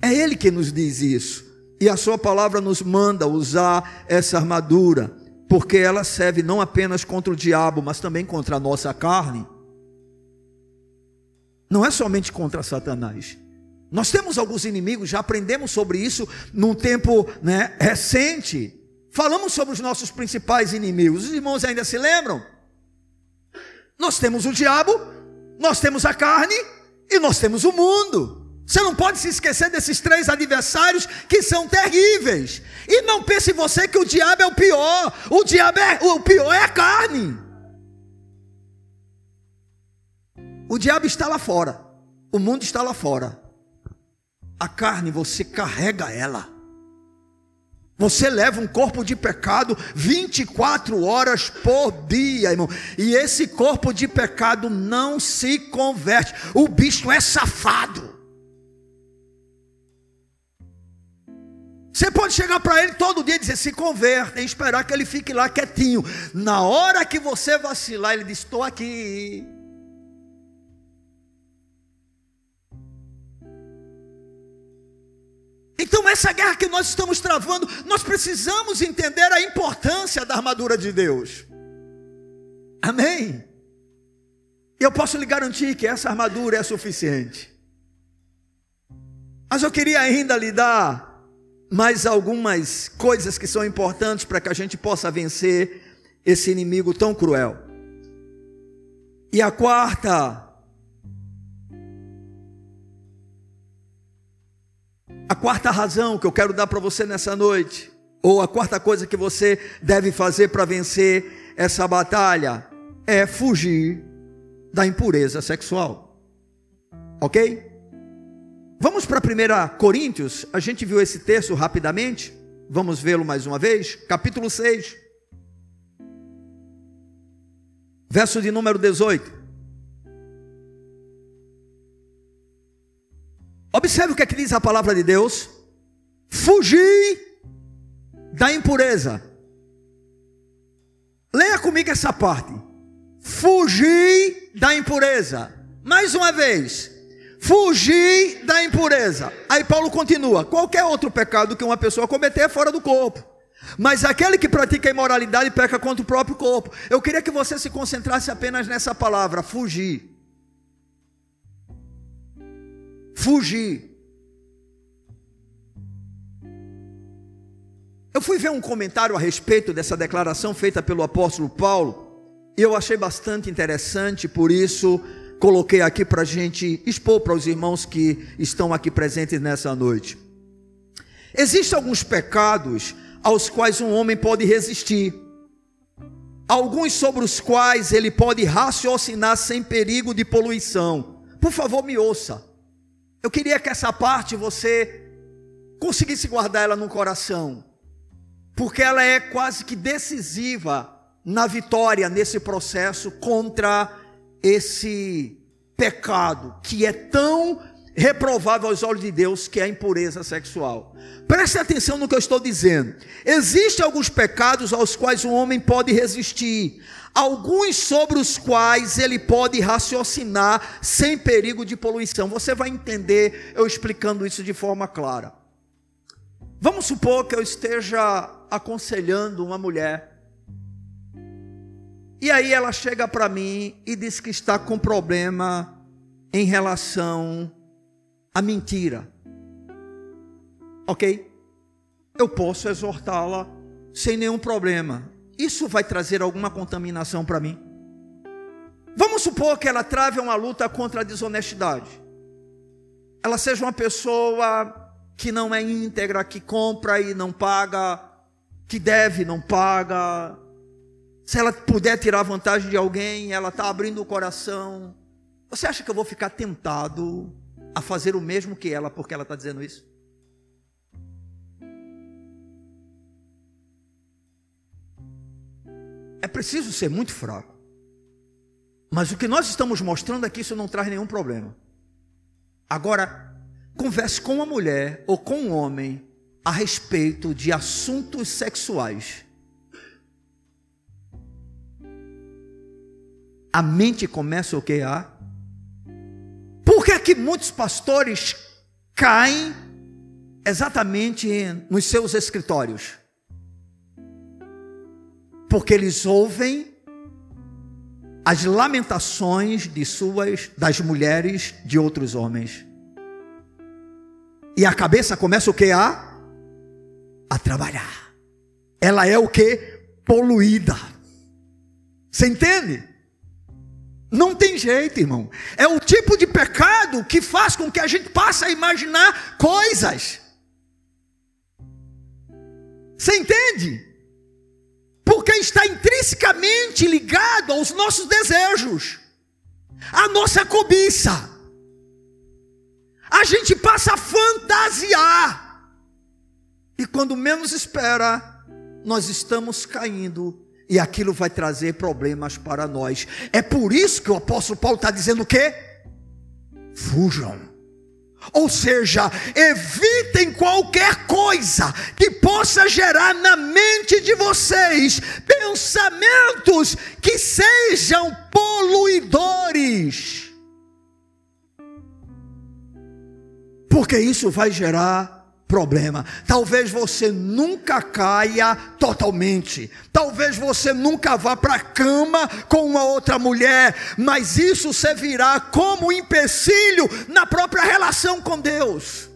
É Ele que nos diz isso. E a Sua palavra nos manda usar essa armadura, porque ela serve não apenas contra o diabo, mas também contra a nossa carne não é somente contra Satanás. Nós temos alguns inimigos, já aprendemos sobre isso num tempo né, recente. Falamos sobre os nossos principais inimigos. Os irmãos ainda se lembram? Nós temos o diabo, nós temos a carne e nós temos o mundo. Você não pode se esquecer desses três adversários que são terríveis. E não pense você que o diabo é o pior. O diabo é o pior é a carne. O diabo está lá fora. O mundo está lá fora. A carne você carrega ela. Você leva um corpo de pecado 24 horas por dia, irmão. E esse corpo de pecado não se converte. O bicho é safado. Você pode chegar para ele todo dia e dizer: se converte, e esperar que ele fique lá quietinho. Na hora que você vacilar, ele diz: estou aqui. Então, essa guerra que nós estamos travando, nós precisamos entender a importância da armadura de Deus. Amém? Eu posso lhe garantir que essa armadura é suficiente. Mas eu queria ainda lhe dar mais algumas coisas que são importantes para que a gente possa vencer esse inimigo tão cruel. E a quarta A quarta razão que eu quero dar para você nessa noite, ou a quarta coisa que você deve fazer para vencer essa batalha, é fugir da impureza sexual. Ok? Vamos para 1 Coríntios, a gente viu esse texto rapidamente, vamos vê-lo mais uma vez, capítulo 6, verso de número 18. Observe o que, é que diz a palavra de Deus: fugir da impureza. Leia comigo essa parte. Fugir da impureza. Mais uma vez. Fugir da impureza. Aí Paulo continua: qualquer outro pecado que uma pessoa cometer é fora do corpo. Mas aquele que pratica a imoralidade peca contra o próprio corpo. Eu queria que você se concentrasse apenas nessa palavra: fugir fugir. Eu fui ver um comentário a respeito dessa declaração feita pelo apóstolo Paulo, e eu achei bastante interessante, por isso coloquei aqui para a gente expor para os irmãos que estão aqui presentes nessa noite. Existem alguns pecados aos quais um homem pode resistir, alguns sobre os quais ele pode raciocinar sem perigo de poluição. Por favor, me ouça. Eu queria que essa parte você conseguisse guardar ela no coração, porque ela é quase que decisiva na vitória nesse processo contra esse pecado que é tão reprovável aos olhos de Deus, que é a impureza sexual. Preste atenção no que eu estou dizendo. Existem alguns pecados aos quais um homem pode resistir, alguns sobre os quais ele pode raciocinar sem perigo de poluição. Você vai entender eu explicando isso de forma clara. Vamos supor que eu esteja aconselhando uma mulher. E aí ela chega para mim e diz que está com problema em relação à mentira. OK? Eu posso exortá-la sem nenhum problema isso vai trazer alguma contaminação para mim? Vamos supor que ela trave uma luta contra a desonestidade. Ela seja uma pessoa que não é íntegra, que compra e não paga, que deve e não paga. Se ela puder tirar vantagem de alguém, ela está abrindo o coração. Você acha que eu vou ficar tentado a fazer o mesmo que ela porque ela está dizendo isso? Preciso ser muito fraco. Mas o que nós estamos mostrando aqui, isso não traz nenhum problema. Agora, converse com uma mulher ou com um homem a respeito de assuntos sexuais. A mente começa o que? A. Por que, é que muitos pastores caem exatamente nos seus escritórios? Porque eles ouvem as lamentações de suas das mulheres de outros homens. E a cabeça começa o que a a trabalhar. Ela é o que poluída. Você entende? Não tem jeito, irmão. É o tipo de pecado que faz com que a gente passe a imaginar coisas. Você entende? Porque está intrinsecamente ligado aos nossos desejos, à nossa cobiça. A gente passa a fantasiar. E quando menos espera, nós estamos caindo e aquilo vai trazer problemas para nós. É por isso que o apóstolo Paulo está dizendo o quê? Fujam. Ou seja, evitem qualquer coisa que possa gerar na mente de vocês pensamentos que sejam poluidores. Porque isso vai gerar problema. Talvez você nunca caia totalmente. Talvez você nunca vá para a cama com uma outra mulher, mas isso servirá como empecilho na própria relação com Deus.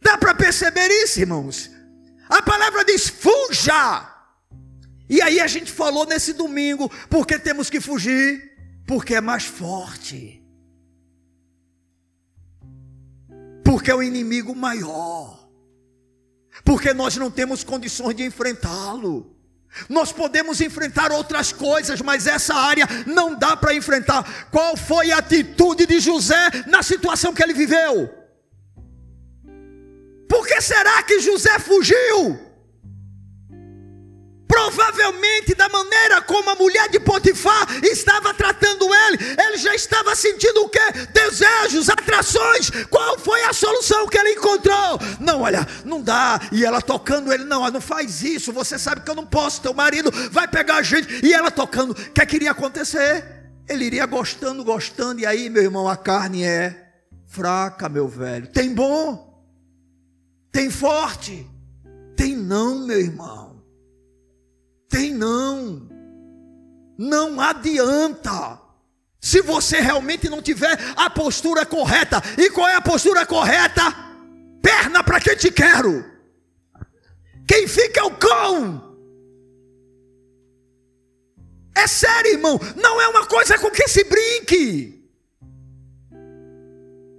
Dá para perceber isso, irmãos? A palavra diz: fuja. E aí a gente falou nesse domingo, porque temos que fugir, porque é mais forte. Porque é o inimigo maior. Porque nós não temos condições de enfrentá-lo. Nós podemos enfrentar outras coisas, mas essa área não dá para enfrentar. Qual foi a atitude de José na situação que ele viveu? Por que será que José fugiu? Provavelmente da maneira como a mulher de Potifar estava tratando ele, ele já estava sentindo o que? Desejos, atrações. Qual foi a solução que ele encontrou? Não, olha, não dá. E ela tocando ele, não, não faz isso. Você sabe que eu não posso. Teu marido vai pegar a gente. E ela tocando. O que queria acontecer? Ele iria gostando, gostando. E aí, meu irmão, a carne é fraca, meu velho. Tem bom, tem forte, tem não, meu irmão. Tem não. Não adianta. Se você realmente não tiver a postura correta. E qual é a postura correta? Perna para quem te quero. Quem fica é o cão. É sério, irmão. Não é uma coisa com que se brinque.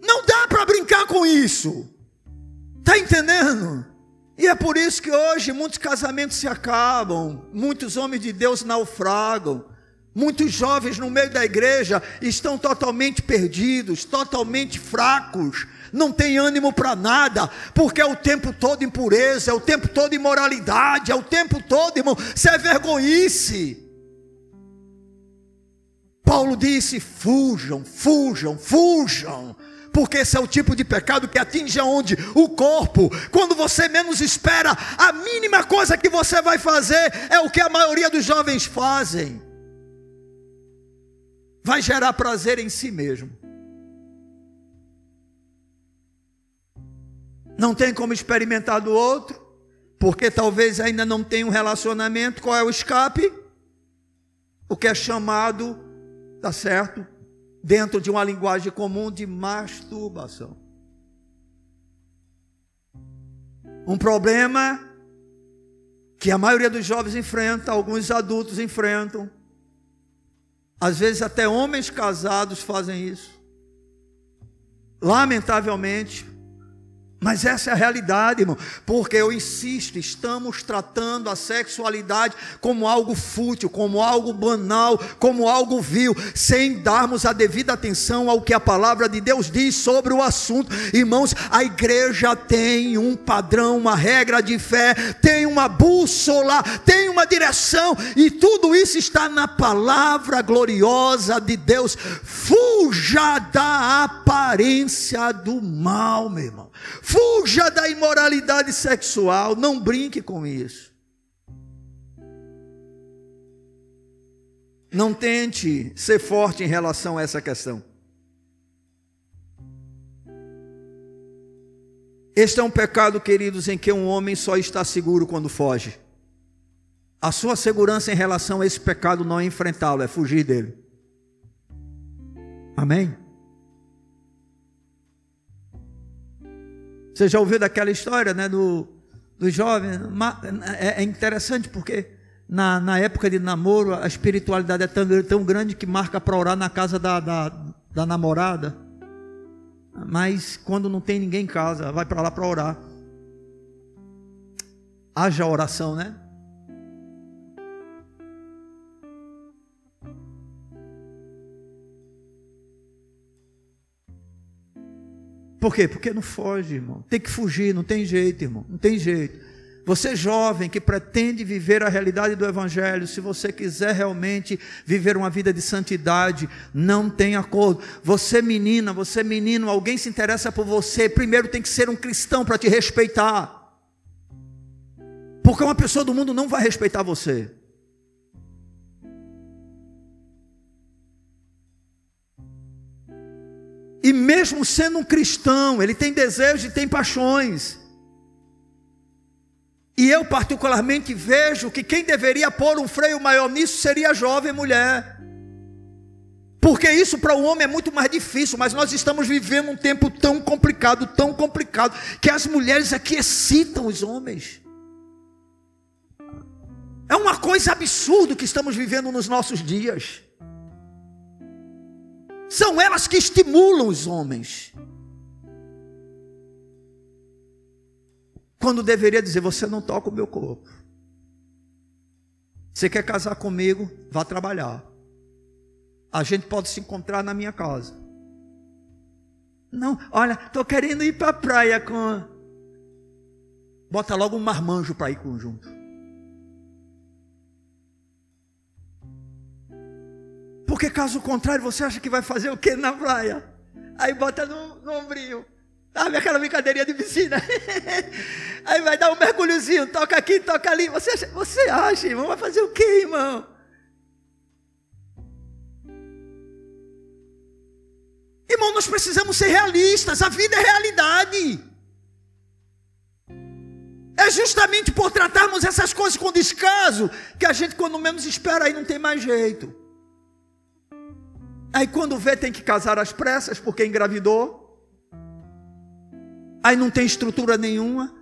Não dá para brincar com isso. Tá entendendo? E é por isso que hoje muitos casamentos se acabam, muitos homens de Deus naufragam, muitos jovens no meio da igreja estão totalmente perdidos, totalmente fracos, não tem ânimo para nada, porque é o tempo todo impureza, é o tempo todo imoralidade, é o tempo todo, irmão, isso é vergonhice. Paulo disse: fujam, fujam, fujam porque esse é o tipo de pecado que atinge aonde? O corpo. Quando você menos espera, a mínima coisa que você vai fazer é o que a maioria dos jovens fazem. Vai gerar prazer em si mesmo. Não tem como experimentar do outro, porque talvez ainda não tenha um relacionamento. Qual é o escape? O que é chamado, tá certo? Dentro de uma linguagem comum de masturbação. Um problema que a maioria dos jovens enfrenta, alguns adultos enfrentam. Às vezes até homens casados fazem isso. Lamentavelmente, mas essa é a realidade, irmão. Porque eu insisto, estamos tratando a sexualidade como algo fútil, como algo banal, como algo vil, sem darmos a devida atenção ao que a palavra de Deus diz sobre o assunto. Irmãos, a igreja tem um padrão, uma regra de fé, tem uma bússola, tem uma direção, e tudo isso está na palavra gloriosa de Deus. Fuja da aparência do mal, meu irmão. Fuja da imoralidade sexual, não brinque com isso. Não tente ser forte em relação a essa questão. Este é um pecado, queridos, em que um homem só está seguro quando foge. A sua segurança em relação a esse pecado não é enfrentá-lo, é fugir dele. Amém? Você já ouviu daquela história, né, do, do jovem? É, é interessante porque na, na época de namoro, a espiritualidade é tão, tão grande que marca para orar na casa da, da, da namorada. Mas quando não tem ninguém em casa, vai para lá para orar. Haja oração, né? Por quê? Porque não foge, irmão. Tem que fugir, não tem jeito, irmão. Não tem jeito. Você jovem que pretende viver a realidade do Evangelho, se você quiser realmente viver uma vida de santidade, não tem acordo. Você menina, você menino, alguém se interessa por você, primeiro tem que ser um cristão para te respeitar. Porque uma pessoa do mundo não vai respeitar você. E mesmo sendo um cristão, ele tem desejos e tem paixões. E eu, particularmente, vejo que quem deveria pôr um freio maior nisso seria a jovem mulher. Porque isso para o homem é muito mais difícil, mas nós estamos vivendo um tempo tão complicado, tão complicado, que as mulheres aqui excitam os homens. É uma coisa absurda que estamos vivendo nos nossos dias. São elas que estimulam os homens. Quando deveria dizer: Você não toca o meu corpo. Você quer casar comigo? Vá trabalhar. A gente pode se encontrar na minha casa. Não, olha, estou querendo ir para a praia com. Bota logo um marmanjo para ir conjunto. Porque caso contrário, você acha que vai fazer o que na praia? Aí bota no, no ombrinho. Sabe aquela brincadeirinha de piscina? *laughs* Aí vai dar um mergulhozinho, toca aqui, toca ali. Você acha, você acha, irmão? Vai fazer o quê, irmão? Irmão, nós precisamos ser realistas. A vida é realidade. É justamente por tratarmos essas coisas com descaso que a gente, quando menos espera, aí não tem mais jeito. Aí, quando vê, tem que casar às pressas porque engravidou aí não tem estrutura nenhuma,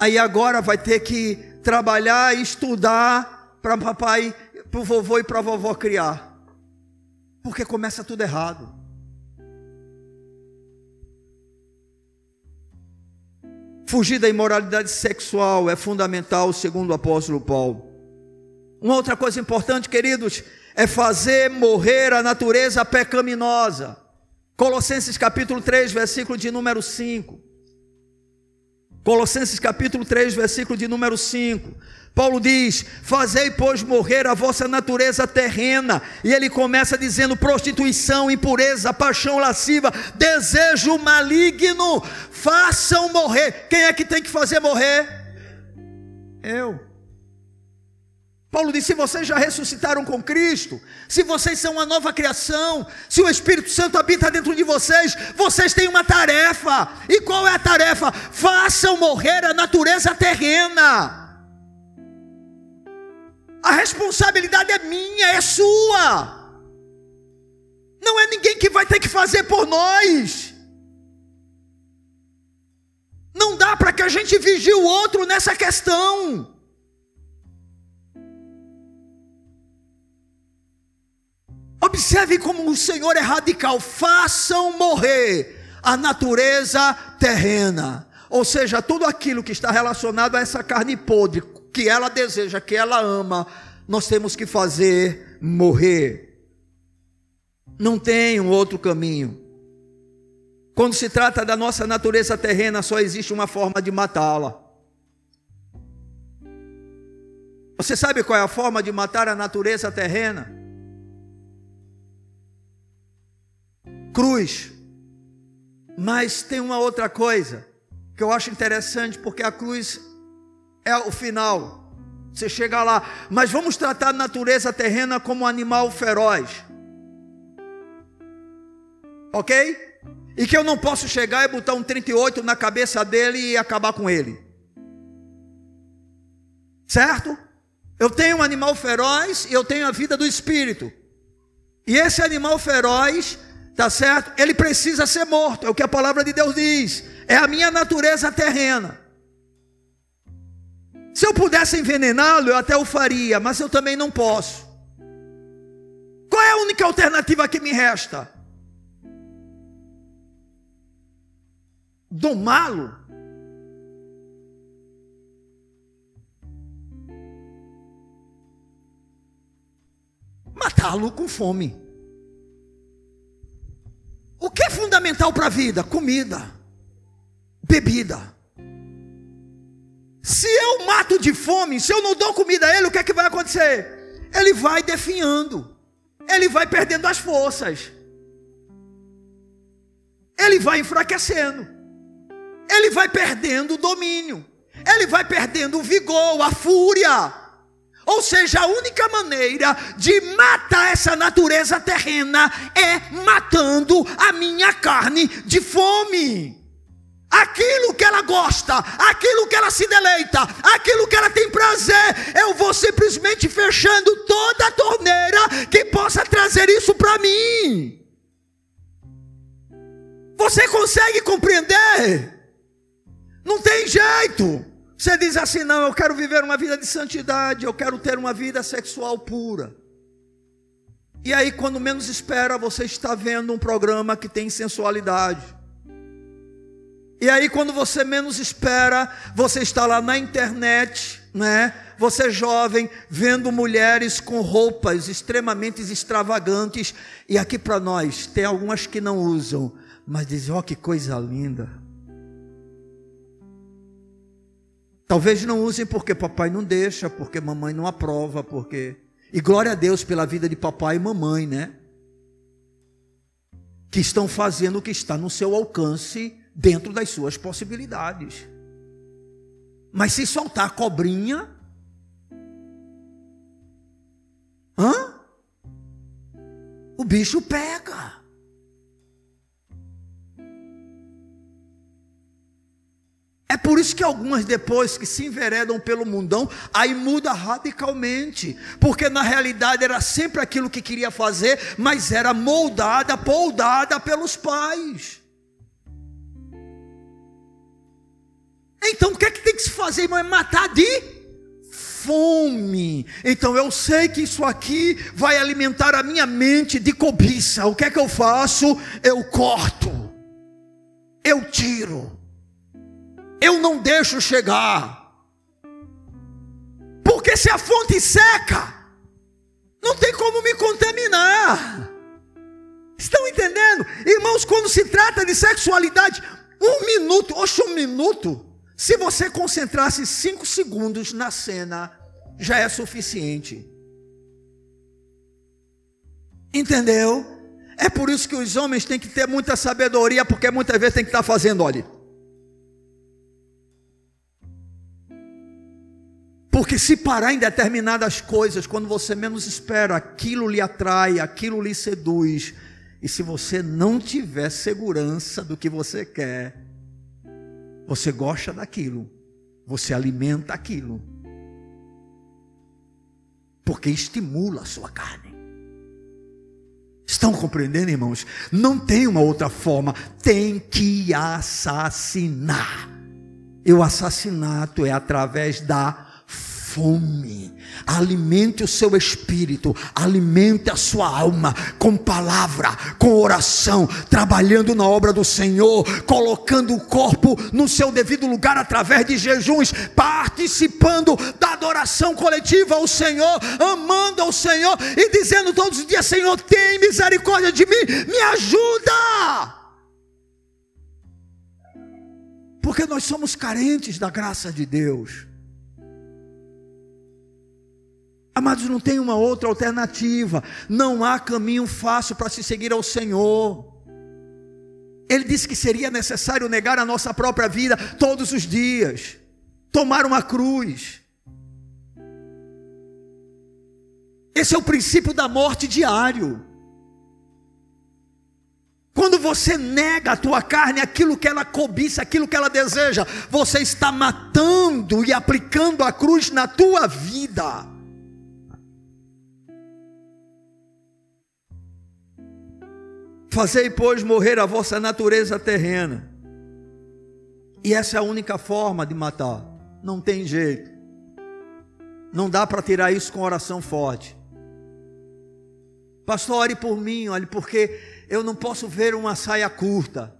aí agora vai ter que trabalhar e estudar para papai, para o vovô e para a vovó criar, porque começa tudo errado. Fugir da imoralidade sexual é fundamental, segundo o apóstolo Paulo. Uma outra coisa importante, queridos, é fazer morrer a natureza pecaminosa. Colossenses capítulo 3, versículo de número 5. Colossenses capítulo 3, versículo de número 5. Paulo diz: Fazei, pois, morrer a vossa natureza terrena. E ele começa dizendo: prostituição, impureza, paixão lasciva, desejo maligno, façam morrer. Quem é que tem que fazer morrer? Eu. Paulo disse: se vocês já ressuscitaram com Cristo, se vocês são uma nova criação, se o Espírito Santo habita dentro de vocês, vocês têm uma tarefa. E qual é a tarefa? Façam morrer a natureza terrena. A responsabilidade é minha, é sua. Não é ninguém que vai ter que fazer por nós. Não dá para que a gente vigie o outro nessa questão. Observe como o Senhor é radical. Façam morrer a natureza terrena. Ou seja, tudo aquilo que está relacionado a essa carne podre, que ela deseja, que ela ama, nós temos que fazer morrer. Não tem um outro caminho. Quando se trata da nossa natureza terrena, só existe uma forma de matá-la. Você sabe qual é a forma de matar a natureza terrena? Cruz. Mas tem uma outra coisa que eu acho interessante, porque a cruz é o final. Você chega lá, mas vamos tratar a natureza terrena como um animal feroz. Ok? E que eu não posso chegar e botar um 38 na cabeça dele e acabar com ele. Certo? Eu tenho um animal feroz e eu tenho a vida do espírito. E esse animal feroz Tá certo? Ele precisa ser morto, é o que a palavra de Deus diz. É a minha natureza terrena. Se eu pudesse envenená-lo, eu até o faria, mas eu também não posso. Qual é a única alternativa que me resta? Domá-lo? Matá-lo com fome. O que é fundamental para a vida? Comida, bebida. Se eu mato de fome, se eu não dou comida a ele, o que é que vai acontecer? Ele vai definhando, ele vai perdendo as forças, ele vai enfraquecendo, ele vai perdendo o domínio, ele vai perdendo o vigor, a fúria. Ou seja, a única maneira de matar essa natureza terrena é matando a minha carne de fome aquilo que ela gosta, aquilo que ela se deleita, aquilo que ela tem prazer, eu vou simplesmente fechando toda a torneira que possa trazer isso para mim. Você consegue compreender? Não tem jeito. Você diz assim: não, eu quero viver uma vida de santidade, eu quero ter uma vida sexual pura. E aí, quando menos espera, você está vendo um programa que tem sensualidade e aí, quando você menos espera, você está lá na internet, né? Você jovem, vendo mulheres com roupas extremamente extravagantes. E aqui para nós, tem algumas que não usam, mas dizem: ó, oh, que coisa linda. Talvez não usem porque papai não deixa, porque mamãe não aprova, porque. E glória a Deus pela vida de papai e mamãe, né? Que estão fazendo o que está no seu alcance dentro das suas possibilidades. Mas se soltar cobrinha, hã? O bicho pega. É por isso que algumas depois que se enveredam pelo mundão, aí muda radicalmente, porque na realidade era sempre aquilo que queria fazer, mas era moldada, poldada pelos pais. Então o que é que tem que se fazer, irmão? É matar de fome. Então eu sei que isso aqui vai alimentar a minha mente de cobiça. O que é que eu faço? Eu corto, eu tiro, eu não deixo chegar. Porque se a fonte seca, não tem como me contaminar. Estão entendendo? Irmãos, quando se trata de sexualidade, um minuto, oxe, um minuto se você concentrasse cinco segundos na cena, já é suficiente. Entendeu? É por isso que os homens têm que ter muita sabedoria, porque muitas vezes tem que estar fazendo, olha. Porque se parar em determinadas coisas, quando você menos espera, aquilo lhe atrai, aquilo lhe seduz. E se você não tiver segurança do que você quer, você gosta daquilo, você alimenta aquilo, porque estimula a sua carne. Estão compreendendo, irmãos? Não tem uma outra forma, tem que assassinar. E o assassinato é através da fome. Alimente o seu espírito, alimente a sua alma com palavra, com oração, trabalhando na obra do Senhor, colocando o corpo no seu devido lugar através de jejuns, participando da adoração coletiva ao Senhor, amando ao Senhor e dizendo todos os dias: Senhor, tem misericórdia de mim, me ajuda. Porque nós somos carentes da graça de Deus. Amados, não tem uma outra alternativa. Não há caminho fácil para se seguir ao Senhor. Ele disse que seria necessário negar a nossa própria vida todos os dias, tomar uma cruz. Esse é o princípio da morte diário. Quando você nega a tua carne, aquilo que ela cobiça, aquilo que ela deseja, você está matando e aplicando a cruz na tua vida. Fazei, pois, morrer a vossa natureza terrena. E essa é a única forma de matar. Não tem jeito. Não dá para tirar isso com oração forte. Pastor, ore por mim, olhe, porque eu não posso ver uma saia curta.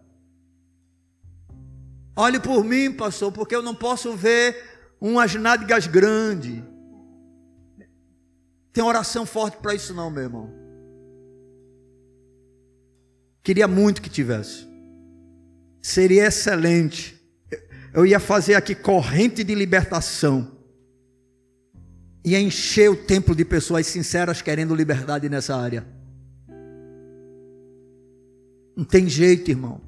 Olhe por mim, pastor, porque eu não posso ver umas nádegas grandes. Tem oração forte para isso não, meu irmão. Queria muito que tivesse. Seria excelente. Eu ia fazer aqui corrente de libertação. Ia encher o templo de pessoas sinceras querendo liberdade nessa área. Não tem jeito, irmão.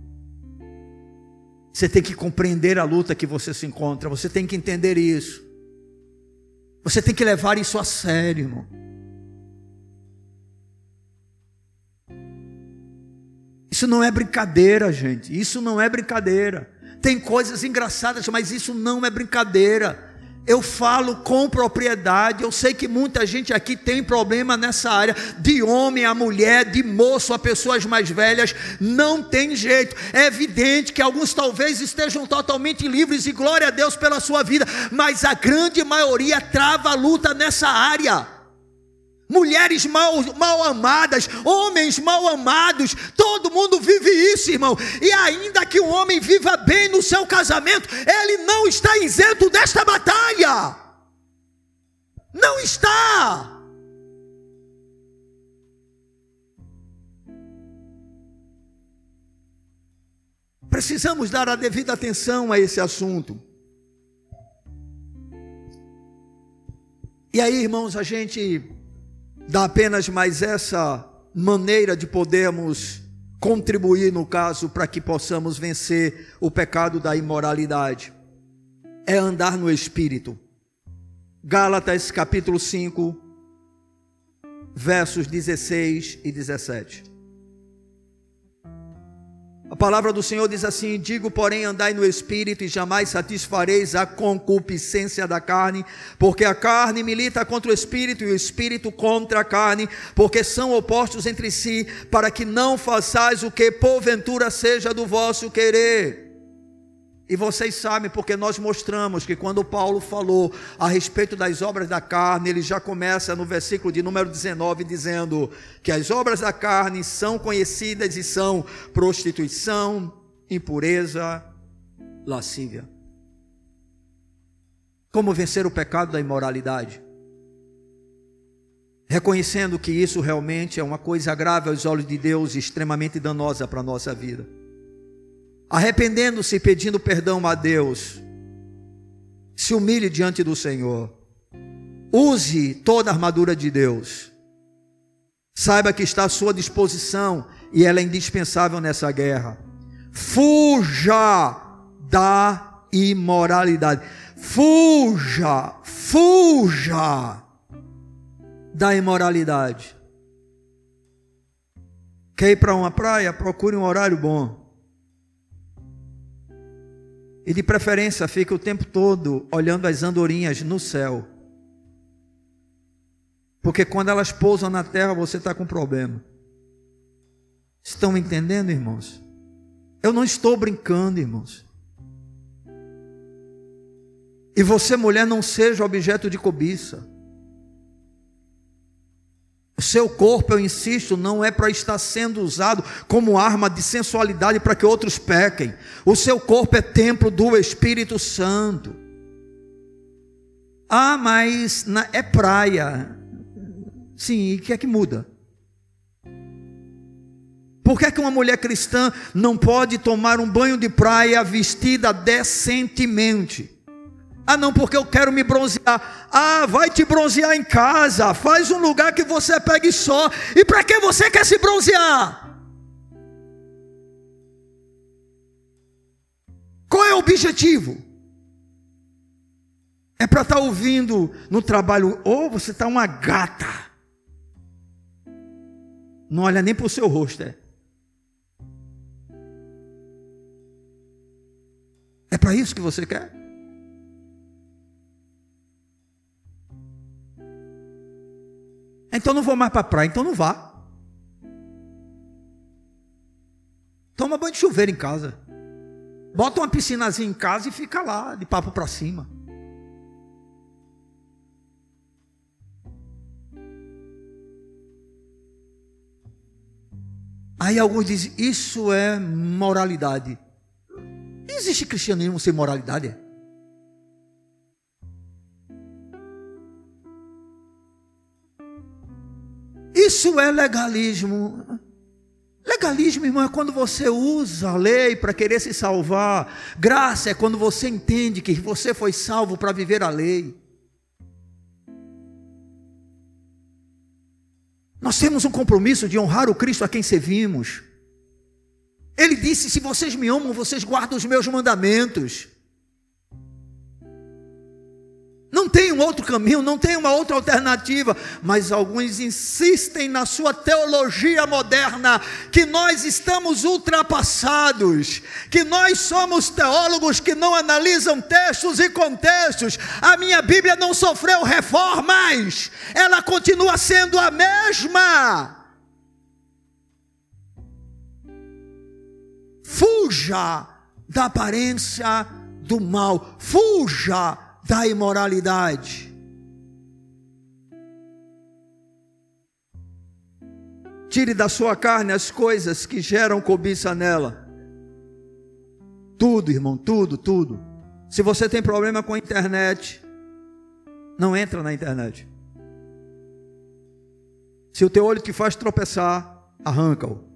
Você tem que compreender a luta que você se encontra. Você tem que entender isso. Você tem que levar isso a sério, irmão. Isso não é brincadeira, gente. Isso não é brincadeira. Tem coisas engraçadas, mas isso não é brincadeira. Eu falo com propriedade. Eu sei que muita gente aqui tem problema nessa área, de homem a mulher, de moço a pessoas mais velhas. Não tem jeito. É evidente que alguns talvez estejam totalmente livres e glória a Deus pela sua vida, mas a grande maioria trava a luta nessa área mulheres mal, mal amadas, homens mal amados, todo mundo vive isso, irmão. E ainda que um homem viva bem no seu casamento, ele não está isento desta batalha. Não está. Precisamos dar a devida atenção a esse assunto. E aí, irmãos, a gente dá apenas mais essa maneira de podermos contribuir, no caso, para que possamos vencer o pecado da imoralidade. É andar no Espírito. Gálatas capítulo 5, versos 16 e 17. A palavra do Senhor diz assim: Digo, porém, andai no espírito e jamais satisfareis a concupiscência da carne, porque a carne milita contra o espírito e o espírito contra a carne, porque são opostos entre si, para que não façais o que porventura seja do vosso querer. E vocês sabem, porque nós mostramos que quando Paulo falou a respeito das obras da carne, ele já começa no versículo de número 19 dizendo que as obras da carne são conhecidas e são prostituição, impureza, lascívia. Como vencer o pecado da imoralidade? Reconhecendo que isso realmente é uma coisa grave aos olhos de Deus e extremamente danosa para a nossa vida arrependendo-se e pedindo perdão a Deus, se humilhe diante do Senhor, use toda a armadura de Deus, saiba que está à sua disposição e ela é indispensável nessa guerra. Fuja da imoralidade, fuja, fuja da imoralidade. Quer ir para uma praia? Procure um horário bom. E de preferência fica o tempo todo olhando as andorinhas no céu. Porque quando elas pousam na terra, você está com problema. Estão entendendo, irmãos? Eu não estou brincando, irmãos. E você, mulher, não seja objeto de cobiça. Seu corpo, eu insisto, não é para estar sendo usado como arma de sensualidade para que outros pequem. O seu corpo é templo do Espírito Santo. Ah, mas na, é praia. Sim, e o que é que muda? Por que, é que uma mulher cristã não pode tomar um banho de praia vestida decentemente? Ah, não, porque eu quero me bronzear. Ah, vai te bronzear em casa. Faz um lugar que você pegue só. E para que você quer se bronzear? Qual é o objetivo? É para estar tá ouvindo no trabalho, ou oh, você está uma gata. Não olha nem para o seu rosto, é. É para isso que você quer? Então não vou mais para a praia, então não vá. Toma banho de chuveiro em casa. Bota uma piscinazinha em casa e fica lá, de papo para cima. Aí alguns dizem: Isso é moralidade. Existe cristianismo sem moralidade? É? Isso é legalismo. Legalismo, irmão, é quando você usa a lei para querer se salvar. Graça é quando você entende que você foi salvo para viver a lei. Nós temos um compromisso de honrar o Cristo a quem servimos. Ele disse: Se vocês me amam, vocês guardam os meus mandamentos. Não tem um outro caminho, não tem uma outra alternativa, mas alguns insistem na sua teologia moderna que nós estamos ultrapassados, que nós somos teólogos que não analisam textos e contextos. A minha Bíblia não sofreu reformas, ela continua sendo a mesma. Fuja da aparência do mal, fuja da imoralidade. Tire da sua carne as coisas que geram cobiça nela. Tudo, irmão, tudo, tudo. Se você tem problema com a internet, não entra na internet. Se o teu olho te faz tropeçar, arranca-o.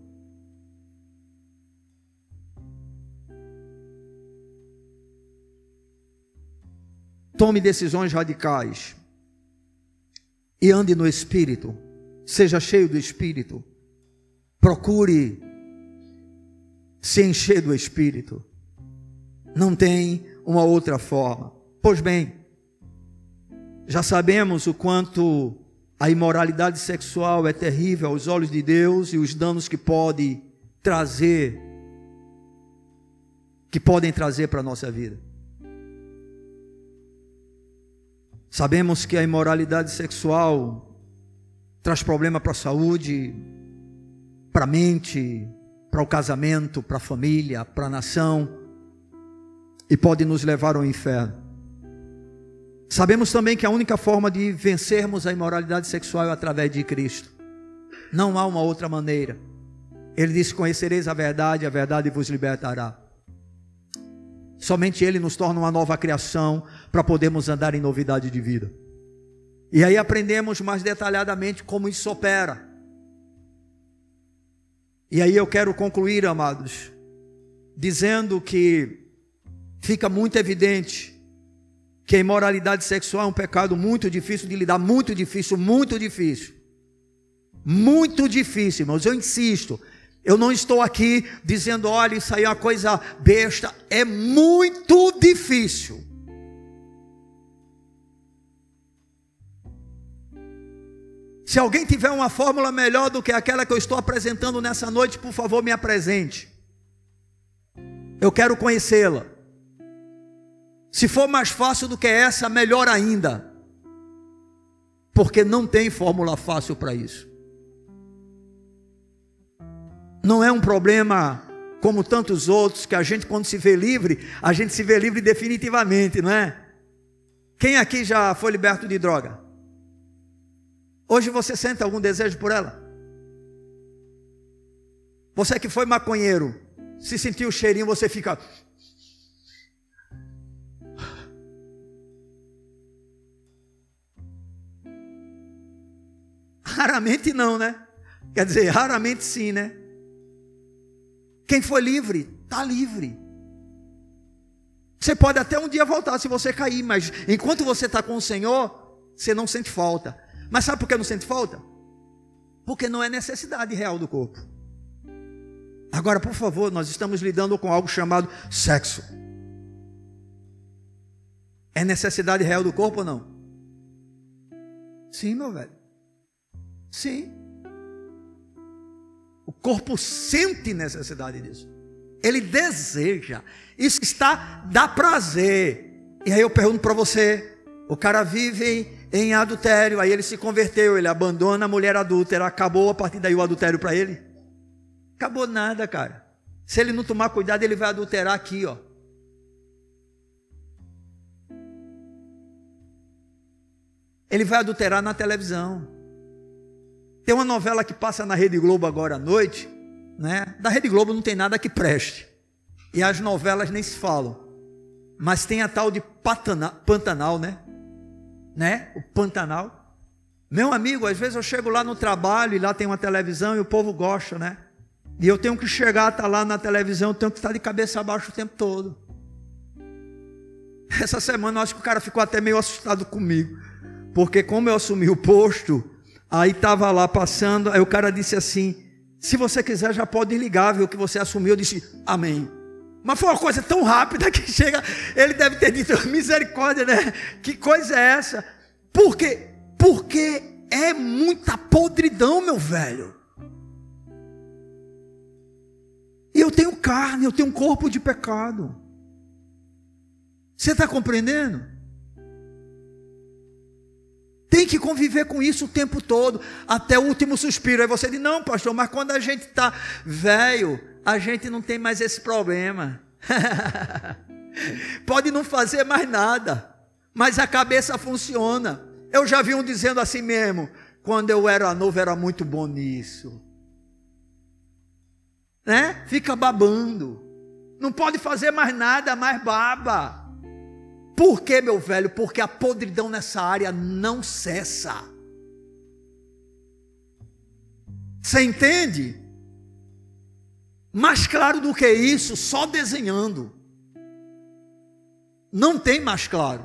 Tome decisões radicais. E ande no Espírito. Seja cheio do Espírito. Procure se encher do Espírito. Não tem uma outra forma. Pois bem, já sabemos o quanto a imoralidade sexual é terrível aos olhos de Deus e os danos que pode trazer, que podem trazer para a nossa vida. Sabemos que a imoralidade sexual traz problema para a saúde, para a mente, para o casamento, para a família, para a nação e pode nos levar ao inferno. Sabemos também que a única forma de vencermos a imoralidade sexual é através de Cristo. Não há uma outra maneira. Ele disse: Conhecereis a verdade, a verdade vos libertará. Somente Ele nos torna uma nova criação para podermos andar em novidade de vida. E aí aprendemos mais detalhadamente como isso opera. E aí eu quero concluir, amados, dizendo que fica muito evidente que a imoralidade sexual é um pecado muito difícil de lidar, muito difícil, muito difícil. Muito difícil, irmãos, eu insisto. Eu não estou aqui dizendo, olha, isso aí é uma coisa besta. É muito difícil. Se alguém tiver uma fórmula melhor do que aquela que eu estou apresentando nessa noite, por favor, me apresente. Eu quero conhecê-la. Se for mais fácil do que essa, melhor ainda. Porque não tem fórmula fácil para isso não é um problema como tantos outros, que a gente, quando se vê livre, a gente se vê livre definitivamente, não é? Quem aqui já foi liberto de droga? Hoje você sente algum desejo por ela? Você que foi maconheiro, se sentiu o cheirinho, você fica. Raramente não, né? Quer dizer, raramente sim, né? Quem foi livre, está livre. Você pode até um dia voltar se você cair, mas enquanto você está com o Senhor, você não sente falta. Mas sabe por que não sente falta? Porque não é necessidade real do corpo. Agora, por favor, nós estamos lidando com algo chamado sexo. É necessidade real do corpo ou não? Sim, meu velho. Sim. O corpo sente necessidade disso. Ele deseja. Isso está dá prazer. E aí eu pergunto para você: o cara vive em adultério, aí ele se converteu, ele abandona a mulher adúltera, acabou a partir daí o adultério para ele? Acabou nada, cara. Se ele não tomar cuidado, ele vai adulterar aqui, ó. Ele vai adulterar na televisão. Tem uma novela que passa na Rede Globo agora à noite, né? Da Rede Globo não tem nada que preste. E as novelas nem se falam. Mas tem a tal de Pantanal, né? Né? O Pantanal. Meu amigo, às vezes eu chego lá no trabalho e lá tem uma televisão e o povo gosta, né? E eu tenho que chegar, estar tá lá na televisão, eu tenho que estar de cabeça abaixo o tempo todo. Essa semana eu acho que o cara ficou até meio assustado comigo. Porque como eu assumi o posto, aí estava lá passando, aí o cara disse assim: se você quiser, já pode ligar, viu, que você assumiu. Eu disse, amém. Mas foi uma coisa tão rápida que *laughs* chega, ele deve ter dito, misericórdia, né? Que coisa é essa? Por quê? Porque é muita podridão, meu velho. E eu tenho carne, eu tenho um corpo de pecado. Você está compreendendo? Tem que conviver com isso o tempo todo, até o último suspiro. Aí você diz: Não, pastor, mas quando a gente está velho, a gente não tem mais esse problema. *laughs* Pode não fazer mais nada, mas a cabeça funciona. Eu já vi um dizendo assim mesmo: quando eu era novo, era muito bom nisso. Né? Fica babando. Não pode fazer mais nada, mais baba. Por que, meu velho? Porque a podridão nessa área não cessa. Você entende? Mais claro do que isso, só desenhando. Não tem mais claro.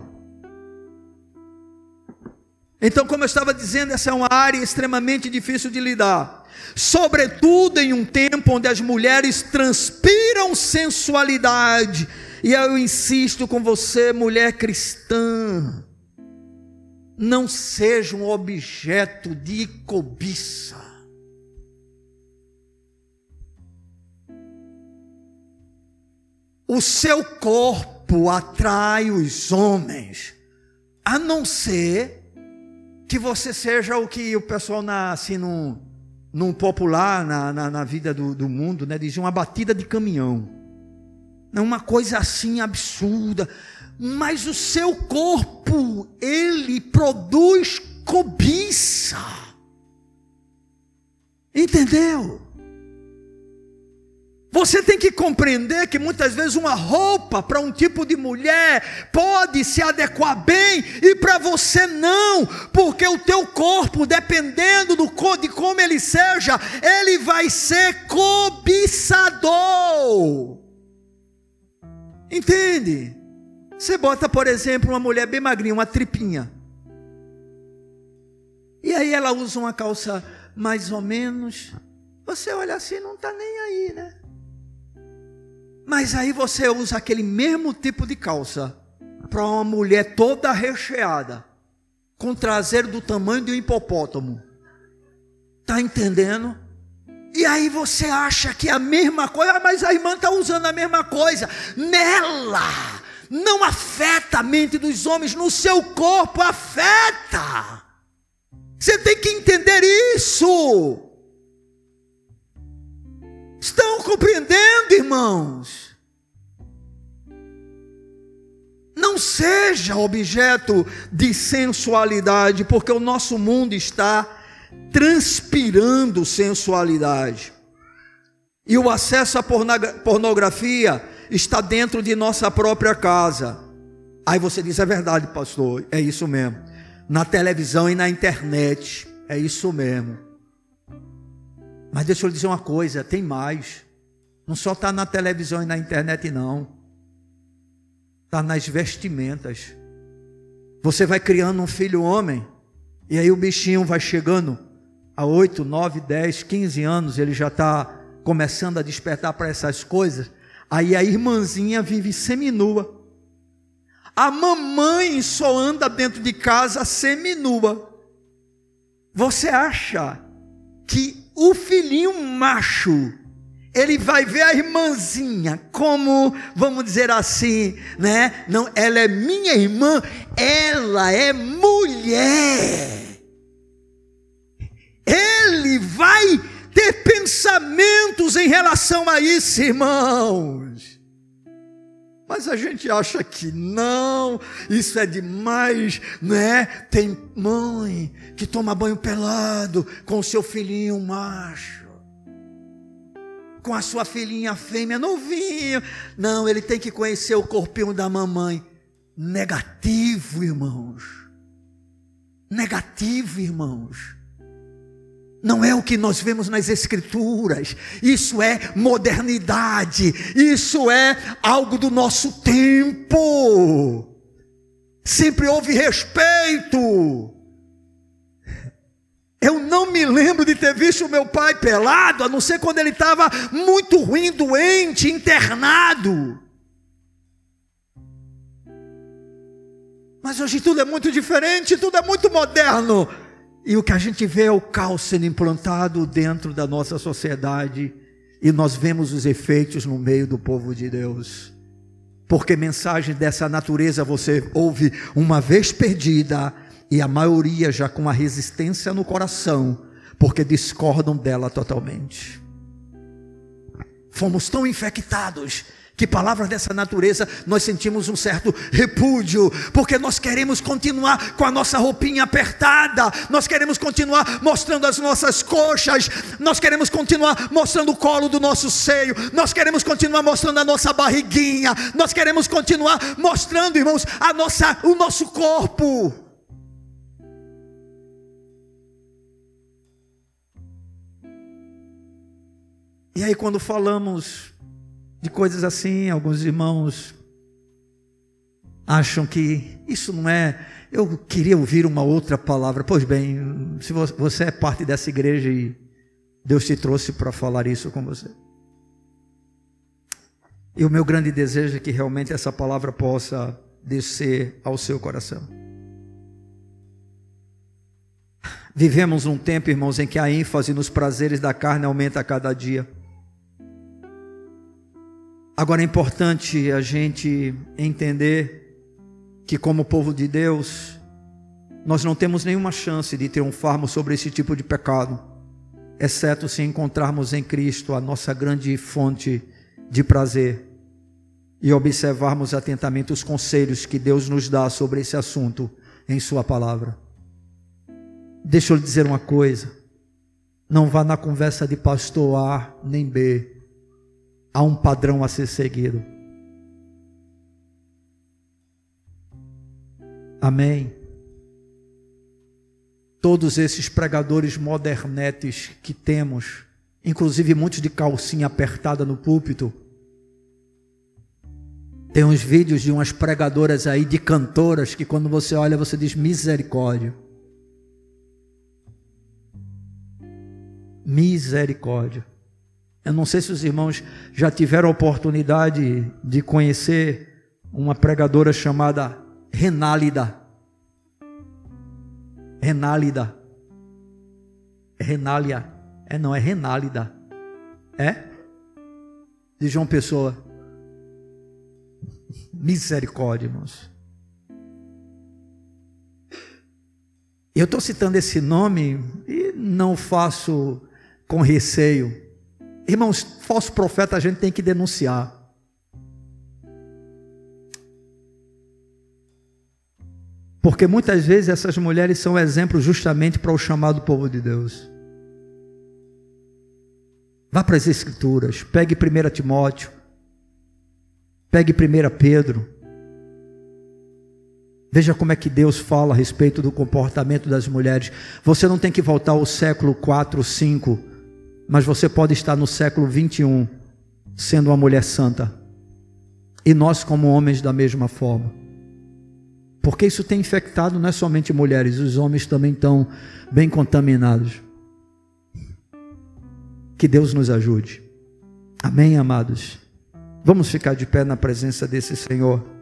Então, como eu estava dizendo, essa é uma área extremamente difícil de lidar. Sobretudo em um tempo onde as mulheres transpiram sensualidade e eu insisto com você, mulher cristã, não seja um objeto de cobiça. O seu corpo atrai os homens, a não ser que você seja o que o pessoal na, assim, num, num popular na, na, na vida do, do mundo, né, dizia uma batida de caminhão não uma coisa assim absurda, mas o seu corpo, ele produz cobiça. Entendeu? Você tem que compreender que muitas vezes uma roupa para um tipo de mulher pode se adequar bem e para você não, porque o teu corpo, dependendo do de como ele seja, ele vai ser cobiçador. Entende? Você bota, por exemplo, uma mulher bem magrinha, uma tripinha. E aí ela usa uma calça mais ou menos. Você olha assim, não está nem aí, né? Mas aí você usa aquele mesmo tipo de calça para uma mulher toda recheada, com traseiro do tamanho de um hipopótamo. Tá entendendo? E aí você acha que é a mesma coisa, mas a irmã está usando a mesma coisa. Nela não afeta a mente dos homens, no seu corpo afeta. Você tem que entender isso. Estão compreendendo, irmãos? Não seja objeto de sensualidade, porque o nosso mundo está transpirando sensualidade. E o acesso à pornografia está dentro de nossa própria casa. Aí você diz: é verdade, pastor, é isso mesmo. Na televisão e na internet, é isso mesmo. Mas deixa eu lhe dizer uma coisa: tem mais. Não só está na televisão e na internet, não. Está nas vestimentas. Você vai criando um filho homem, e aí o bichinho vai chegando há 8, 9, 10, 15 anos, ele já está começando a despertar para essas coisas. Aí a irmãzinha vive seminua. A mamãe só anda dentro de casa seminua. Você acha que o filhinho macho ele vai ver a irmãzinha como, vamos dizer assim, né? Não, ela é minha irmã, ela é mulher ele vai ter pensamentos em relação a isso, irmãos. Mas a gente acha que não, isso é demais, né? Tem mãe que toma banho pelado com seu filhinho macho. Com a sua filhinha fêmea, novinho. Não, ele tem que conhecer o corpinho da mamãe. Negativo, irmãos. Negativo, irmãos. Não é o que nós vemos nas Escrituras, isso é modernidade, isso é algo do nosso tempo. Sempre houve respeito. Eu não me lembro de ter visto o meu pai pelado, a não ser quando ele estava muito ruim, doente, internado. Mas hoje tudo é muito diferente, tudo é muito moderno. E o que a gente vê é o caos sendo implantado dentro da nossa sociedade. E nós vemos os efeitos no meio do povo de Deus. Porque mensagem dessa natureza você ouve uma vez perdida, e a maioria já com a resistência no coração, porque discordam dela totalmente. Fomos tão infectados que palavras dessa natureza nós sentimos um certo repúdio, porque nós queremos continuar com a nossa roupinha apertada, nós queremos continuar mostrando as nossas coxas, nós queremos continuar mostrando o colo do nosso seio, nós queremos continuar mostrando a nossa barriguinha, nós queremos continuar mostrando, irmãos, a nossa, o nosso corpo. E aí, quando falamos de coisas assim, alguns irmãos acham que isso não é. Eu queria ouvir uma outra palavra. Pois bem, se você é parte dessa igreja e Deus te trouxe para falar isso com você. E o meu grande desejo é que realmente essa palavra possa descer ao seu coração. Vivemos um tempo, irmãos, em que a ênfase nos prazeres da carne aumenta a cada dia. Agora é importante a gente entender que, como povo de Deus, nós não temos nenhuma chance de triunfarmos sobre esse tipo de pecado, exceto se encontrarmos em Cristo a nossa grande fonte de prazer e observarmos atentamente os conselhos que Deus nos dá sobre esse assunto em Sua palavra. Deixa eu lhe dizer uma coisa: não vá na conversa de pastor A nem B há um padrão a ser seguido. Amém. Todos esses pregadores modernetes que temos, inclusive muitos de calcinha apertada no púlpito, tem uns vídeos de umas pregadoras aí, de cantoras, que quando você olha, você diz misericórdia. Misericórdia. Eu não sei se os irmãos já tiveram a oportunidade de conhecer uma pregadora chamada Renálida. Renálida. Renália. É não, é Renálida. É? De João Pessoa. Misericórdia, irmãos. Eu estou citando esse nome e não faço com receio Irmãos, falso profeta a gente tem que denunciar. Porque muitas vezes essas mulheres são exemplos justamente para o chamado povo de Deus. Vá para as Escrituras, pegue 1 Timóteo, pegue 1 Pedro. Veja como é que Deus fala a respeito do comportamento das mulheres. Você não tem que voltar ao século 4, 5 mas você pode estar no século 21 sendo uma mulher santa. E nós, como homens, da mesma forma. Porque isso tem infectado não é somente mulheres, os homens também estão bem contaminados. Que Deus nos ajude. Amém, amados? Vamos ficar de pé na presença desse Senhor.